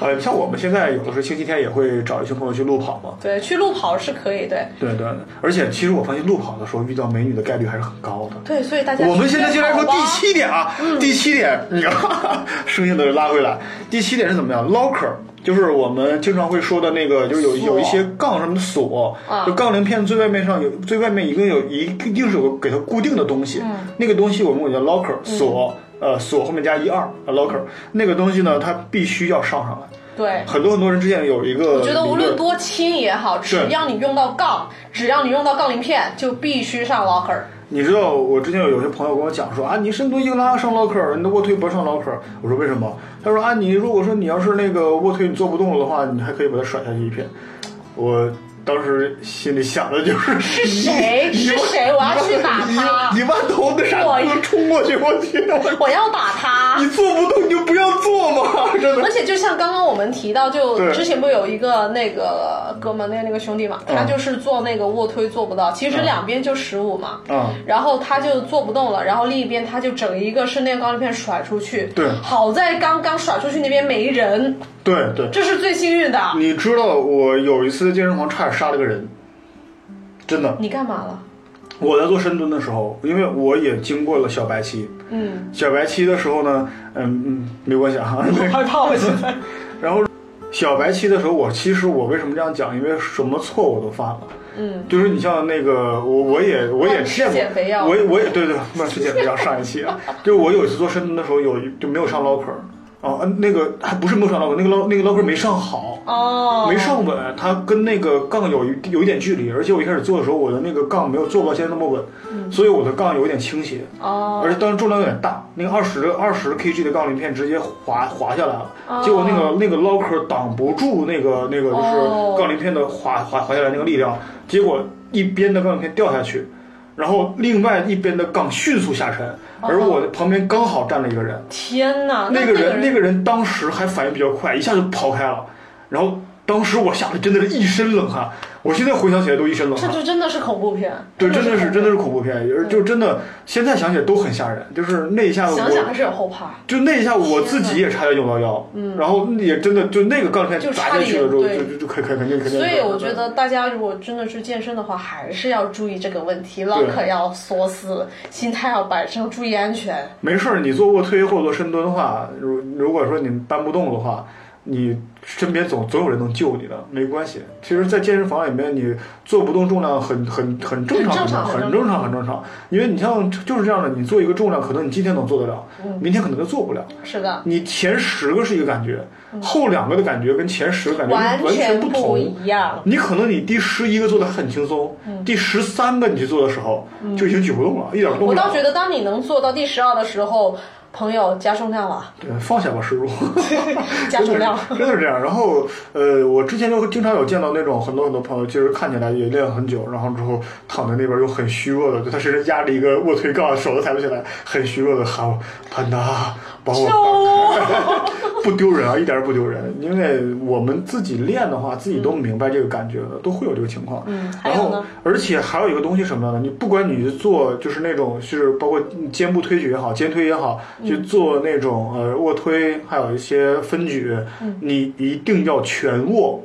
呃，像我们现在有的时候星期天也会找一些朋友去路跑嘛。对，去路跑是可以，对对对，而且其实我发现路跑的时候遇到美女的概率还是很高的。对，所以大家我们现在就来说第七点啊，第七点，你看，声音都拉回来。第七点是怎么样？locker 就是我们经常会说的那个，就是有有一些杠什么的锁，啊就杠铃片最外面上有最外面一定有一定是有个给它固定的东西，嗯那个东西我们管叫 locker 锁，呃锁后面加一二啊 locker 那个东西呢，它必须要上上来。对。很多很多人之前有一个，我觉得无论多轻也好，只要你用到杠，只要你用到杠铃片，就必须上 locker。你知道我之前有有些朋友跟我讲说啊，你深蹲硬拉上唠嗑你的卧推不上唠嗑。我说为什么？他说啊，你如果说你要是那个卧推你做不动了的话，你还可以把它甩下去一片。我当时心里想的就是是 谁是谁我要去打他你万头那啥我一冲过去，我天！我我要打他。你做不动你就不要做嘛，真的 而。且就像刚刚我们提到，就之前不有一个那个哥们，那那个兄弟嘛，他嗯就是做那个卧推做不到，其实两边就十五嘛，嗯然后他就做不动了，然后另一边他就整一个是那个钢铃片甩出去，对好在刚刚甩出去那边没人，对对，这是最幸运的。你知道我有一次在健身房差点杀了个人，真的。你干嘛了？我在做深蹲的时候，因为我也经过了小白期，嗯，小白期的时候呢，嗯嗯，没关系啊，害 怕我现在。然后小白期的时候，我其实我为什么这样讲？因为什么错我都犯了。嗯，就是你像那个我我也我也乱吃减肥药过，我也我也对对乱吃减肥药上一期啊，就是我有一次做深蹲的时候有一就没有上捞坑儿，哦，嗯那个还不是没有上捞坑，那个捞那个捞坑没上好。哦，没上稳，它跟那个杠有一有一点距离，而且我一开始做的时候，我的那个杠没有做到现在那么稳，所以我的杠有一点倾斜，嗯哦，而且当时重量有点大，那个二十的二十 kg 的杠铃片直接滑滑下来了，哦结果那个那个捞坑挡不住那个那个就是哦杠铃片的滑滑滑下来那个力量，结果一边的杠铃片掉下去，然后另外一边的杠迅速下沉，而我的旁边刚好站了一个人，天哪，那个个人那个人当时还反应比较快，一下就跑开了，然后当时我吓得真的是一身冷汗，我现在回想起来都一身冷汗这。就真的是恐怖片，对，真的是真的是恐恐怖片，也是就真的现在想起来都很吓人，就是那一下子，想想还。是有后怕。就那一下，我自己也差点扭到腰，嗯，然后也真的就那个杠铃片就砸差下去了之后，就就就肯肯肯定肯定。所以我觉得大家如果真的去健身的话，还是要注意这个问题，对 lock 要锁死，心态要摆正，注意安全。没事儿，你做卧推或者做深蹲的话，如如果说你搬不动的话，你身边总总有人能救你的，没关系。其实，在健身房里面，你做不动重量很很很正常，很正常很很正常，很正常。因为你像就是这样的，你做一个重量，可能你今天能做得了，嗯明天可能就做不了。是的，你前十个是一个感觉，后两个的感觉跟前十个感觉嗯完完全不同。一样。你可能你第十一个做的很轻松，第十三个你去做的时候，就已经举不动了，一点都动不了。我倒觉得，当你能做到第十二的时候，朋友加重量了，对，放下吧，师傅。加重量。真的是这样。然后，呃，我之前就经常有见到那种很多很多朋友，其实看起来也练了很久，然后之后躺在那边又很虚弱的，就他身上压着一个卧推杠，手都抬不起来，很虚弱的喊我潘达，帮我救搬我！不丢人啊，一点儿也不丢人，因为我们自己练的话，自己都明白这个感觉的，都会有这个情况。嗯然后呢，而且还有一个东西什么呢？你不管你是做就是那种是包括肩部推举也好，肩推也好，嗯去做那种呃卧推，还有一些分举，你一定要全握。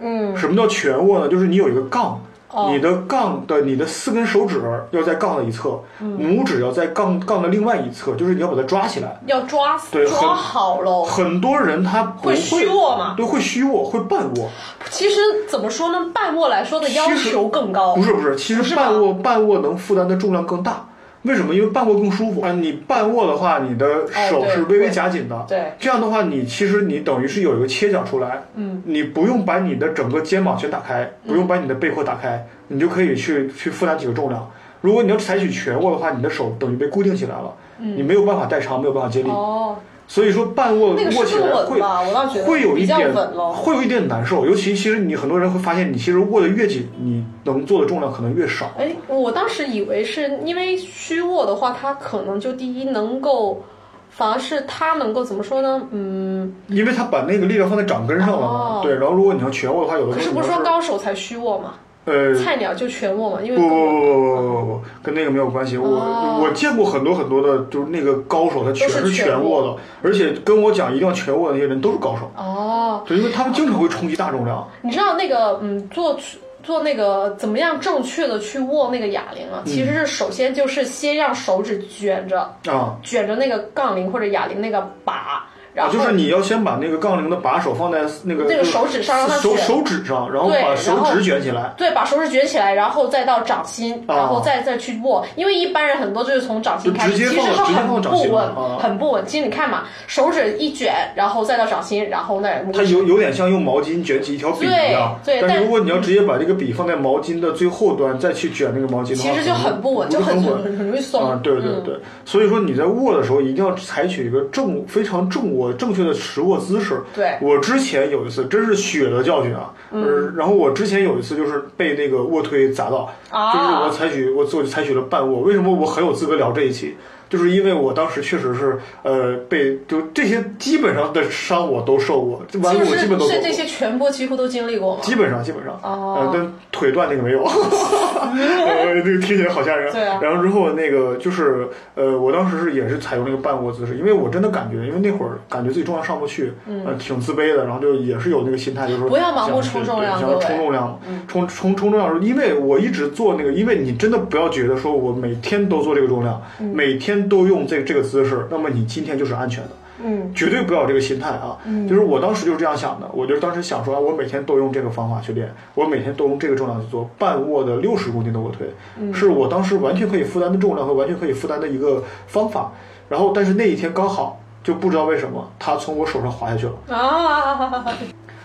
嗯，什么叫全握呢？就是你有一个杠。哦你的杠的你的四根手指要在杠的一侧，嗯拇指要在杠杠的另外一侧，就是你要把它抓起来。要抓对很抓好喽。很多人他不会虚握嘛对，会虚握，会半握。其实怎么说呢，半握来说的要求更高不。是不是，其实半握半握能负担的重量更大。为什么？因为半握更舒服啊！你半握的话，你的手是微微夹紧的。对这样的话，你其实你等于是有一个切角出来。嗯。你不用把你的整个肩膀全打开，不用把你的背阔打开，你就可以去去负担几个重量。如果你要采取全握的话，你的手等于被固定起来了，你没有办法代偿，没有办法接力。嗯哦，所以说半握那个握起来会会有一点会有一点难受，尤其其实你很多人会发现，你其实握的越紧，你能做的重量可能越少。哎，我当时以为是因为虚握的话，它可能就第一能够，反而是它能够怎么说呢？嗯，因为它把那个力量放在掌根上了嘛，哦对。然后如果你要全握的话，有的可是不是说高手才虚握嘛？呃。菜鸟就全握嘛？因为不不不不不不不，跟那个没有关系。我、哦我见过很多很多的，就是那个高手，他全是全全握的，而且跟我讲一定要全握的那些人都是高手，哦，对，因为他们经常会冲击大重量。你知道那个嗯，做做那个怎么样正确的去握那个哑铃啊？其实是首先就是先让手指卷着啊，卷着那个杠铃或者哑铃那个把，然啊，后就是你要先把那个杠铃的把手放在那个那个手指上让它手卷手指上，然后把手指卷起来。对，把手指卷起来，然后再到掌心，啊然后再再去握。因为一般人很多就是从掌心开始，就直接其实是很掌心不稳很不稳。其实你看嘛，手指一卷，然后再到掌心，然后那它有有点像用毛巾卷起一条笔一样，对对但如果你要直接把这个笔放在毛巾的最后端，再去卷那个毛巾的话，其实就很不稳，就很很容易松。啊，对对嗯对，所以说你在握的时候一定要采取一个正非常正握正确的持握姿势。对我之前有一次真是血的教训啊，嗯，然后我之前有一次就是被那个卧推砸到，啊就是我采取我我采取了半卧，为什么我很有资格聊这一期？就是因为我当时确实是呃被就这些基本上的伤我都受过，这弯路就是我基本都走过是这。些全部几乎都经历过吗？基本上，基本上，哦呃，但腿断那个没有，呃，这个听起来好吓人。对啊然后之后那个就是，呃，我当时是也是采用那个半卧姿势，因为我真的感觉，因为那会儿感觉自己重量上不去，呃，挺自卑的，然后就也是有那个心态，就是不要盲目冲重量想要冲重量，冲冲冲重量因为我一直做那个，因为你真的不要觉得说我每天都做这个重量，嗯每天都用这这个姿势，那么你今天就是安全的。嗯，绝对不要有这个心态啊。嗯就是我当时就是这样想的，我就当时想说，啊我每天都用这个方法去练，我每天都用这个重量去做半卧的六十公斤的卧推，嗯是我当时完全可以负担的重量和完全可以负担的一个方法。然后，但是那一天刚好就不知道为什么，它从我手上滑下去了。啊，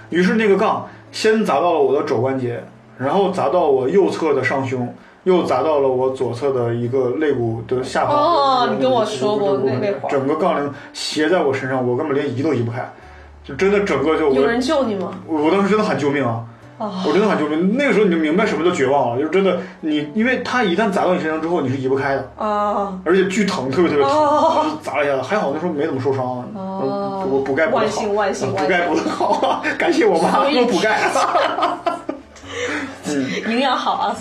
于是那个杠先砸到了我的肘关节，然后砸到我右侧的上胸，又砸到了我左侧的一个肋骨的下方。哦你跟我说过那那会儿整个杠铃斜在我身上，我根本连移都移不开，就真的整个就我有人救你吗？我我当时真的喊救命啊！啊我真的喊救命。那个时候你就明白什么叫绝望了，就是真的你，因为它一旦砸到你身上之后，你是移不开的，啊，而且巨疼，特别特别疼，砸了一下子。还好那时候没怎么受伤，哦我补钙补的好，万幸万幸补钙补的好，感谢我妈给我补钙。营养好啊，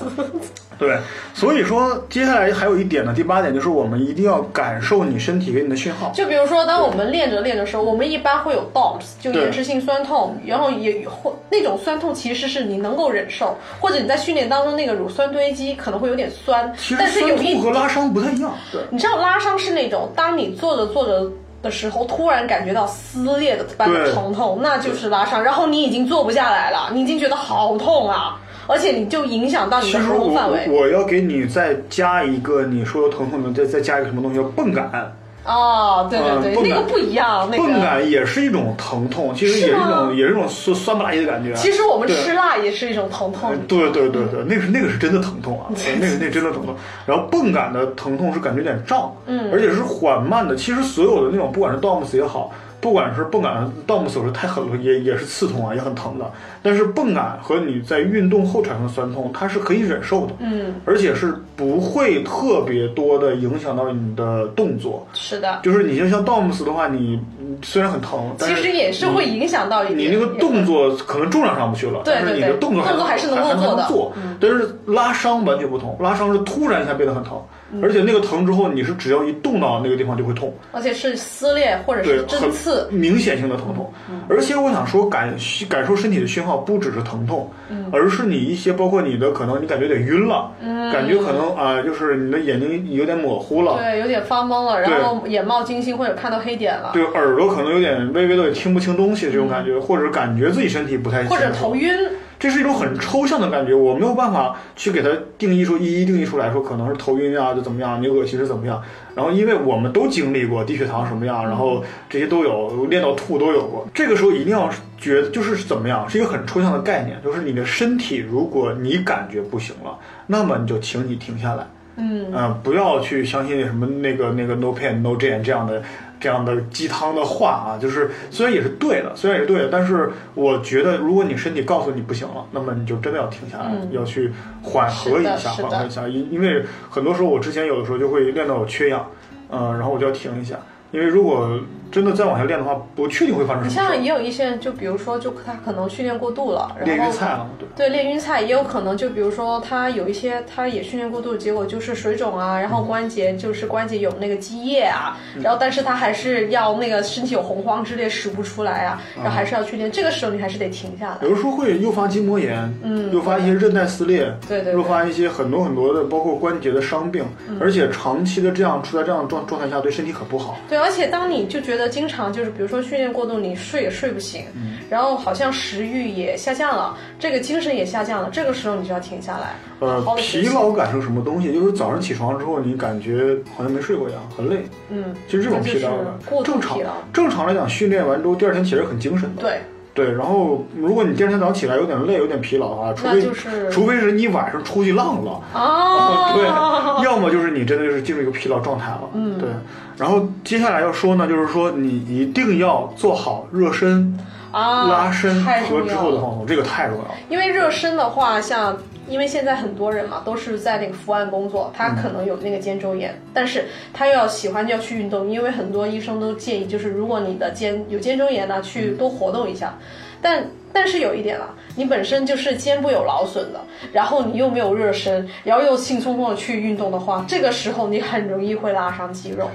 对，所以说接下来还有一点呢，第八点就是我们一定要感受你身体给你的讯号。就比如说，当我们练着练着时候，我们一般会有 DOMS，就延迟性酸痛，然后也或那种酸痛其实是你能够忍受，或者你在训练当中那个乳酸堆积可能会有点酸其，实但是有痛和拉伤不太一样，对。你知道拉伤是那种，当你做着做着的时候，突然感觉到撕裂的般的疼痛，那就是拉伤。然后你已经做不下来了，你已经觉得好痛啊，而且你就影响到你的其实我活动范围。我要给你再加一个你说的疼痛里面再再加一个什么东西叫泵感，哦，对对对，嗯那个不一样，那泵个。感也是一种疼痛，其实也是一种也是一种酸酸不拉几的感觉。其实我们吃辣也是一种疼痛。对对对对，那个是那个是真的疼痛啊，对那个那个真的疼痛。然后泵感的疼痛是感觉有点胀，嗯而且是缓慢的。其实所有的那种，不管是 DOMS 也好，不管是泵感 DOMS 有时候太狠了，也也是刺痛啊，也很疼的。但是泵感和你在运动后产生的酸痛，它是可以忍受的，嗯，而且是不会特别多的影响到你的动作。是的，就是你就像 DOMS 的话，你嗯虽然很疼，但是其实也是会影响到。你那个动作可能重量上不去了，对但是你的动作动作还是能够做的嗯。但是拉伤完全不同，拉伤是突然一下变得很疼，嗯而且那个疼之后，你是只要一动到那个地方就会痛，而且是撕裂或者是，针刺。明显性的疼痛。嗯。而且我想说，感感受身体的讯号不只是疼痛，嗯。而是你一些包括你的可能你感觉有点晕了，嗯。感觉可能啊、就是你的眼睛有点模糊了。对，有点发懵了，然后眼冒金星或者看到黑点了，对，耳朵可能有点微微的听不清东西，这种感觉，或者感觉自己身体不太或者头晕。这是一种很抽象的感觉，我没有办法去给它定义出一一定义出来说可能是头晕啊，就怎么样，你恶心是怎么样。然后因为我们都经历过低血糖什么样，然后这些都有，练到吐都有过。这个时候一定要觉得就是怎么样，是一个很抽象的概念，就是你的身体，如果你感觉不行了，那么你就请你停下来。嗯，呃，不要去相信什么那个那个 no pain no gain 这样的这样的鸡汤的话啊，就是虽然也是对的，虽然也是对的，但是我觉得如果你身体告诉你不行了，那么你就真的要停下来，嗯。要去缓和一下，缓和一下，因因为很多时候我之前有的时候就会练到我缺氧，嗯、然后我就要停一下，因为如果真的再往下练的话，不确定会发生你。像也有一些人，就比如说，就他可能训练过度了，练然后晕菜了嘛，对。对练晕菜，也有可能就比如说他有一些他也训练过度，结果就是水肿啊，然后关节就是关节有那个积液啊，嗯然后但是他还是要那个身体有洪荒之力使不出来啊，然后还是要去练，这个时候你还是得停下来。有的时候会诱发筋膜炎，嗯诱发一些韧带撕裂，对对对诱发一些很多很多的，包括关节的伤病，嗯而且长期的这样处在这样的状状态下，对身体可不好。对，而且当你就觉得经常就是，比如说训练过度，你睡也睡不醒，嗯然后好像食欲也下降了，这个精神也下降了，这个时候你就要停下来，呃好好，疲。劳感是什么东西？就是早上起床之后，你感觉好像没睡过一样，很累。嗯，其实这种疲劳感，正常。正常来讲，训练完之后，第二天起来很精神的。对，对，然后如果你第二天早上起来有点累、有点疲劳的话，除非就是除非是你晚上出去浪了。哦，对，要么就是你真的就是进入一个疲劳状态了。嗯，对。然后接下来要说呢，就是说你一定要做好热身、啊，拉伸和之。后的放松，这个太重要了。因为热身的话，像因为现在很多人嘛都是在那个伏案工作，他可能有那个肩周炎，但是他又要喜欢就要去运动，因为很多医生都建议，就是如果你的肩有肩周炎呢，去多活动一下。但但是有一点啊，你本身就是肩部有劳损的，然后你又没有热身，然后又兴冲冲的去运动的话，这个时候你很容易会拉伤肌肉。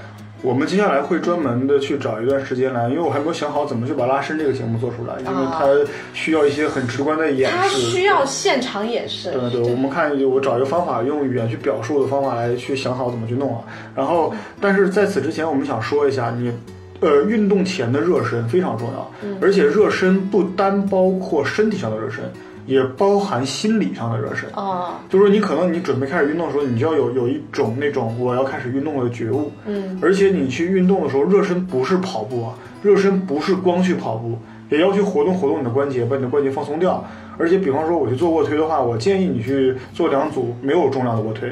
我们接下来会专门的去找一段时间来，因为我还没有想好怎么去把拉伸这个节目做出来，因为它需要一些很直观的演它示。需要现场演示。对对，我们看我找一个方法，用语言去表述的方法来去想好怎么去弄啊。然后，但是在此之前，我们想说一下，你呃，运动前的热身非常重要，而且热身不单包括身体上的热身，也包含心理上的热身。啊，就是说，你可能你准备开始运动的时候，你就要有有一种那种我要开始运动的觉悟。嗯，而且你去运动的时候，热身不是跑步啊，热身不是光去跑步，也要去活动活动你的关节，把你的关节放松掉。而且，比方说我去做卧推的话，我建议你去做两组没有重量的卧推，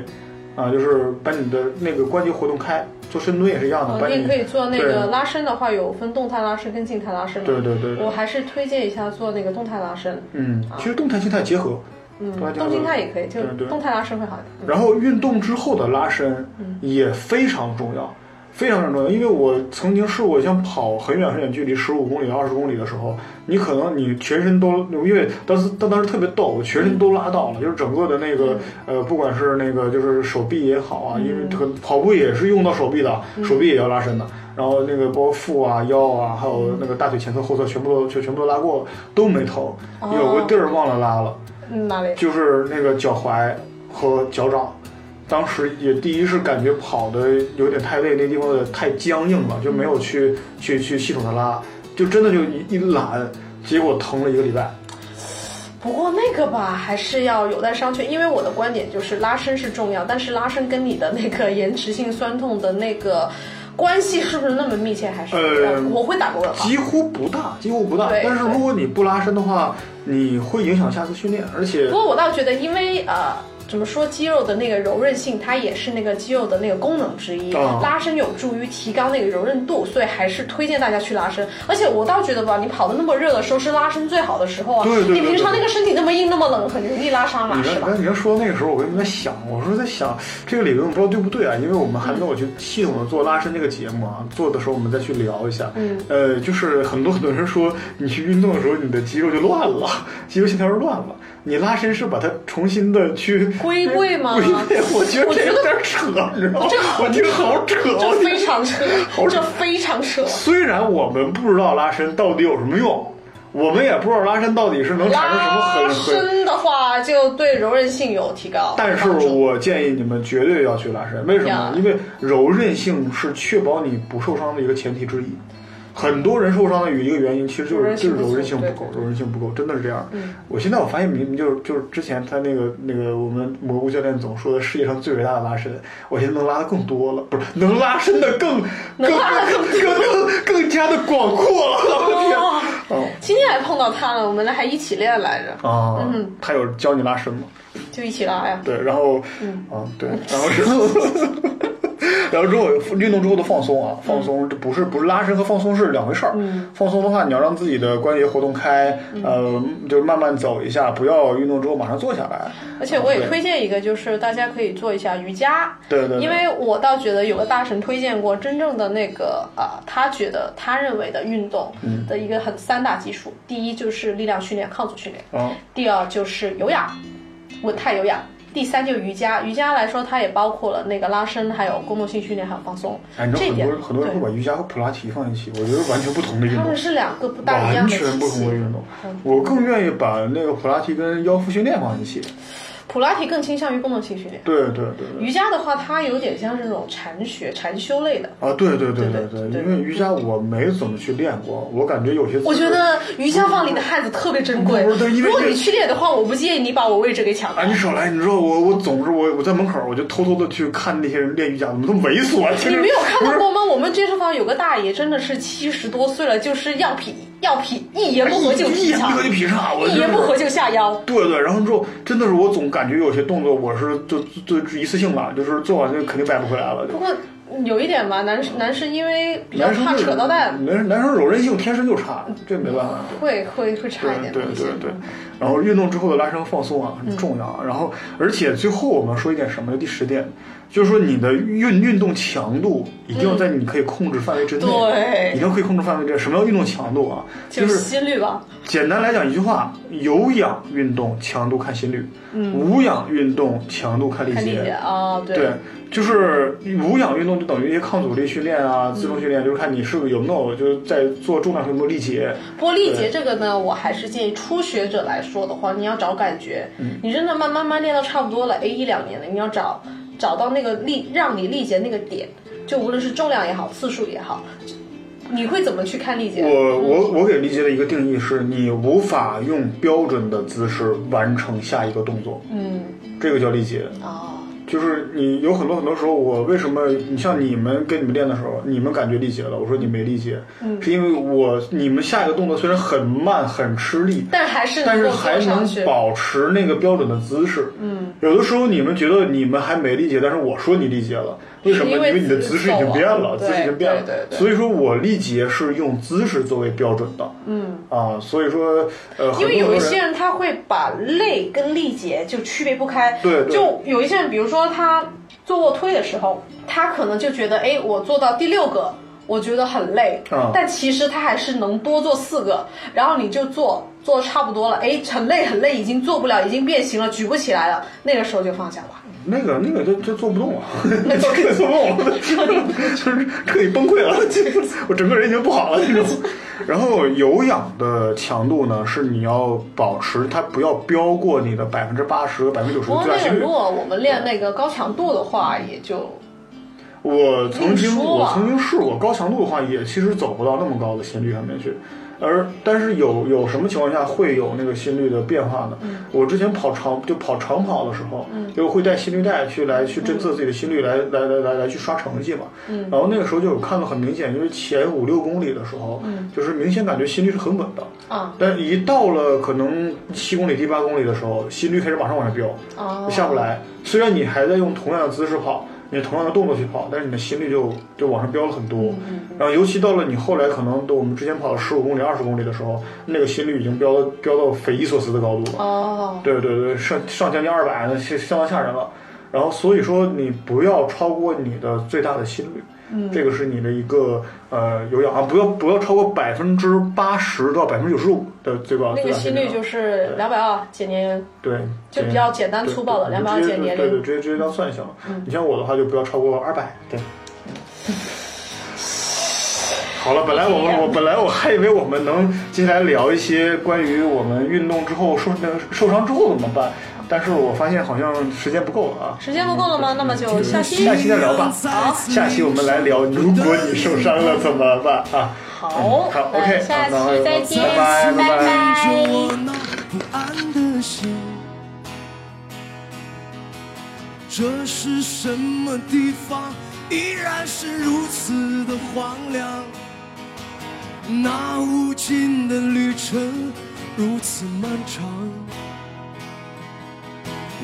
啊，就是把你的那个关节活动开。做深蹲也是一样的，你也可以做那个拉伸的话，有分动态拉伸跟静态拉伸嘛。对对对对我还是推荐一下做那个动态拉伸。嗯，其实动态静态结合，嗯，动态静态也可以，就动态拉伸会好一点。嗯然后运动之后的拉伸也非常重要，非常非常重要。因为我曾经试过，像跑很远很远距离，十五公里、二十公里的时候，你可能你全身都，因为当时当当时特别逗，我全身都拉到了，就是整个的那个呃，不管是那个就是手臂也好啊，因为这个跑步也是用到手臂的，手臂也要拉伸的。然后那个包括腹啊、腰啊，还有那个大腿前侧、后侧，全部都全全部都拉过了，都没疼。有个地儿忘了拉了。嗯，哪里？就是那个脚踝和脚掌，当时也第一是感觉跑的有点太累，那地方的太僵硬了，就没有去去去系统的拉，就真的就一一懒，结果疼了一个礼拜。不过那个吧，还是要有待商榷。因为我的观点就是拉伸是重要，但是拉伸跟你的那个延迟性酸痛的那个关系是不是那么密切，还是我会打个问号。几乎不大，几乎不大。但是如果你不拉伸的话，你会影响下次训练，而且不过我倒觉得，因为呃，怎么说，肌肉的那个柔韧性，它也是那个肌肉的那个功能之一。啊拉伸有助于提高那个柔韧度，所以还是推荐大家去拉伸。而且我倒觉得吧，你跑的那么热的时候是拉伸最好的时候啊。对对对你平常那个身体那么硬那么冷，很容易拉伤嘛，你是吧？刚你要说那个时候，我跟你在想，我说在想这个理论不知道对不对啊？因为我们还没有去系统的做拉伸这个节目啊，做的时候我们再去聊一下。嗯，呃，就是很多很多人说，你去运动的时候，你的肌肉就乱了，肌肉线条就乱了。你拉伸是把它重新的去归位吗归位，我觉得有点扯，你知道吗这觉得好扯，这我非常扯好，扯这非常扯。虽然我们不知道拉伸到底有什么用，我们也不知道拉伸到底是能产生什么很拉。伸的话，就对柔韧性有提高。但是我建议你们绝对要去拉伸，为什么？因为柔韧性是确保你不受伤的一个前提之一。很多人受伤的有一个原因，其实就是就是柔韧性不够，柔韧性不够，真的是这样。嗯。我现在我发现明明就是就是之前他那个那个我们蘑菇教练总说的世界上最伟大的拉伸，我现在能拉的更多了，不是 能拉伸的更更更更更加的广阔了，我的天！今天还碰到他了，我们还一起练来着，啊，嗯。他有教你拉伸吗？就一起拉呀。对，然后，嗯。啊，对，然后，然后之后运动之后的放松啊，放松这不是不是拉伸和放松是两回事儿。嗯放松的话，你要让自己的关节活动开，呃，就是慢慢走一下，不要运动之后马上坐下来。而且我也推荐一个，就是大家可以做一下瑜伽。对对对因为我倒觉得有个大神推荐过，真正的那个啊、他觉得他认为的运动嗯的一个很三大基础，第一就是力量训练、抗阻训练，啊，第二就是有氧，稳态有氧。第三就是瑜伽，瑜伽来说，它也包括了那个拉伸，还有功能性训练，还有放松。哎，你知道很多很多人会把瑜伽和普拉提放一起，我觉得完全不同的运动他们。是两个不大一样的体完全不同的。运动，我更愿意把那个普拉提跟腰腹训练放一起。普拉提更倾向于功能性训练，对对对对。瑜伽的话，它有点像是那种禅学、禅修类的。啊，对对对对对，对因为瑜伽我没怎么去练过，我感觉有些。我觉得瑜伽房里的汉子特别珍贵。如果你去练的话，我不介意你把我位置给抢啊，了。你少来！你知道我我总是我我在门口我就偷偷的去看那些人练瑜伽，怎么这么猥琐啊？你没有看到过吗？我们健身房有个大爷，真的是七十多岁了，就是要劈要劈，一言不合就劈叉一言不合，就劈叉，我一就是言不合就下腰。对对，然后之后真的是我总感觉有些动作我是就就就一次性吧，就是做完就肯定摆不回来了。就不过有一点吧，男男生因为比较怕男生就是扯到蛋，男男生柔韧性天生就差，这没办法。会会会差一点对。对对对，然后运动之后的拉伸和放松啊很重要啊。然后而且最后我们说一点什么？第十点，就是说你的运运动强度一定要在你可以控制范围之内，对一定要可以控制范围之内。什么叫运动强度啊？就是心率吧。简单来讲一句话：有氧运动强度看心率，无氧运动强度看力竭。啊，对对，就是无氧运动就等于一些抗阻力训练啊、自重训练，就是看你是不是有没有就是在做重量有没有力竭。不过力竭这个呢，我还是建议初学者来说的话，你要找感觉。嗯你真的慢慢慢练到差不多了，哎，一两年了，你要找找到那个力让你力竭那个点，就无论是重量也好，次数也好。你会怎么去看力竭？我我我给力竭的一个定义是你无法用标准的姿势完成下一个动作，嗯，这个叫力竭。哦，就是你有很多很多时候，我为什么你像你们跟你们练的时候，你们感觉力竭了，我说你没力竭，嗯是因为我你们下一个动作虽然很慢很吃力，但还是但是还能。保持那个标准的姿势。嗯，有的时候你们觉得你们还没力竭，但是我说你力竭了，为什么？因为你的姿势已经变了，对姿势已经变了。对对对所以说我力竭是用姿势作为标准的。嗯，啊，所以说呃，因为有一些人人他会把累跟力竭就区别不开。对对就有一些人，比如说他做卧推的时候，他可能就觉得，哎，我做到第六个。我觉得很累，啊但其实他还是能多做四个，然后你就做做的差不多了，哎，很累很累，已经做不了，已经变形了，举不起来了，那个时候就放下吧。那个那个就就做不动了，彻底做不动了，就是彻底崩溃了，我整个人已经不好了那种。然后有氧的强度呢，是你要保持它不要飙过你的百分之八十和百分之九十不过那个，的最大心率如。果我们练那个高强度的话，也就我曾经我曾经试过高强度的话，也其实走不到那么高的心率上面去。而但是有有什么情况下会有那个心率的变化呢？嗯我之前跑长就跑长跑的时候，就会带心率带去来去侦测自己的心率，来来来来来去刷成绩嘛。嗯然后那个时候就有看到很明显，就是前五六公里的时候，就是明显感觉心率是很稳的。但一到了可能七公里、第八公里的时候，心率开始马上往下飙，哦下不来。虽然你还在用同样的姿势跑，你同样的动作去跑，但是你的心率就就往上飙了很多。然后尤其到了你后来可能都我们之前跑了十五公里、二十公里的时候，那个心率已经飙到飙到匪夷所思的高度了。哦，对对对，上上将近二百，那是相当吓人了。然后所以说你不要超过你的最大的心率，嗯，这个是你的一个呃有氧啊，不要不要超过百分之八十到百分之九十五的最高那个心率就是两百二减年，对，就比较简单粗暴的对220你就直接减年龄对对，直接直接这样算就行了。你像我的话，就不要超过二百。对。好了，本来我们我本来我还以为我们能接下来聊一些关于我们运动之后受那个受伤之后怎么办，但是我发现好像时间不够了啊。时间不够了吗？那么就下期下期再聊吧。好下期我们来聊，如果你受伤了怎么办啊？好，好，OK，下期再见，拜拜拜拜。这是什么地方？依然是如此的荒凉。那无尽的旅程如此漫长。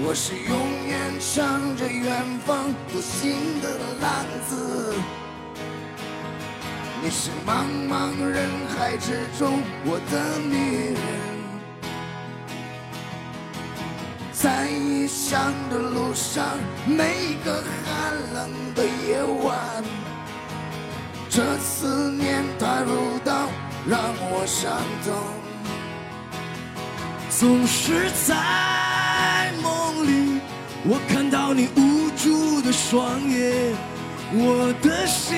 我是永远向着远方独行的浪子。你是茫茫人海之中我的女人，在异乡的路上，每一个寒冷的夜晚，这思念它如刀，让我伤痛。总是在梦里，我看到你无助的双眼，我的心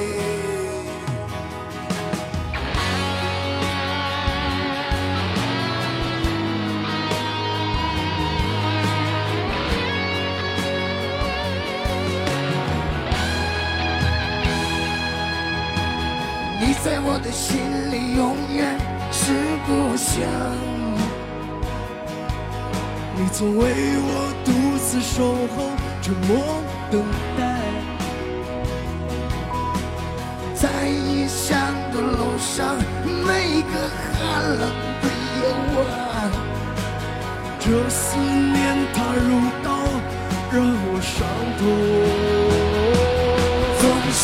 我的心里永远是故乡，你总为我独自守候，沉默等待。在异乡的路上，每个寒冷的夜晚，这思念它如刀，让我伤痛。总是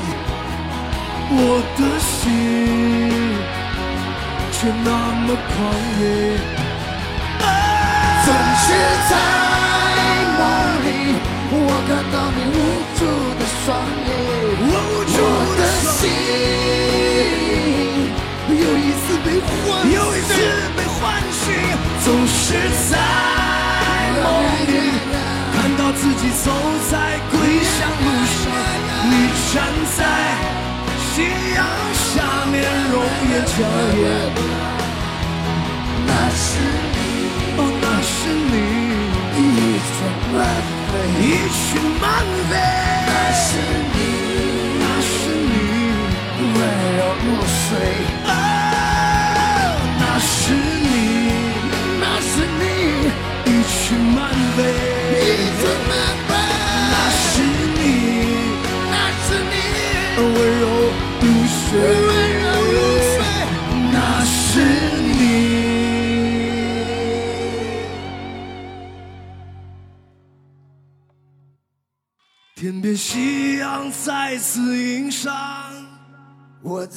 我的心却那么狂野。总是在梦里，我看到你无助的双眼，我的心又一次被唤，又一次被唤醒。总是在梦里，看到自己走在归乡路上，你站在夕阳下面，容颜娇艳。那是你，哦，那是你，一群漫飞，一群漫飞。那是你，那是你，温柔如水。哦，那是你，那是你，一群漫飞，却，温柔如水。那是你。天边夕阳再次映上我的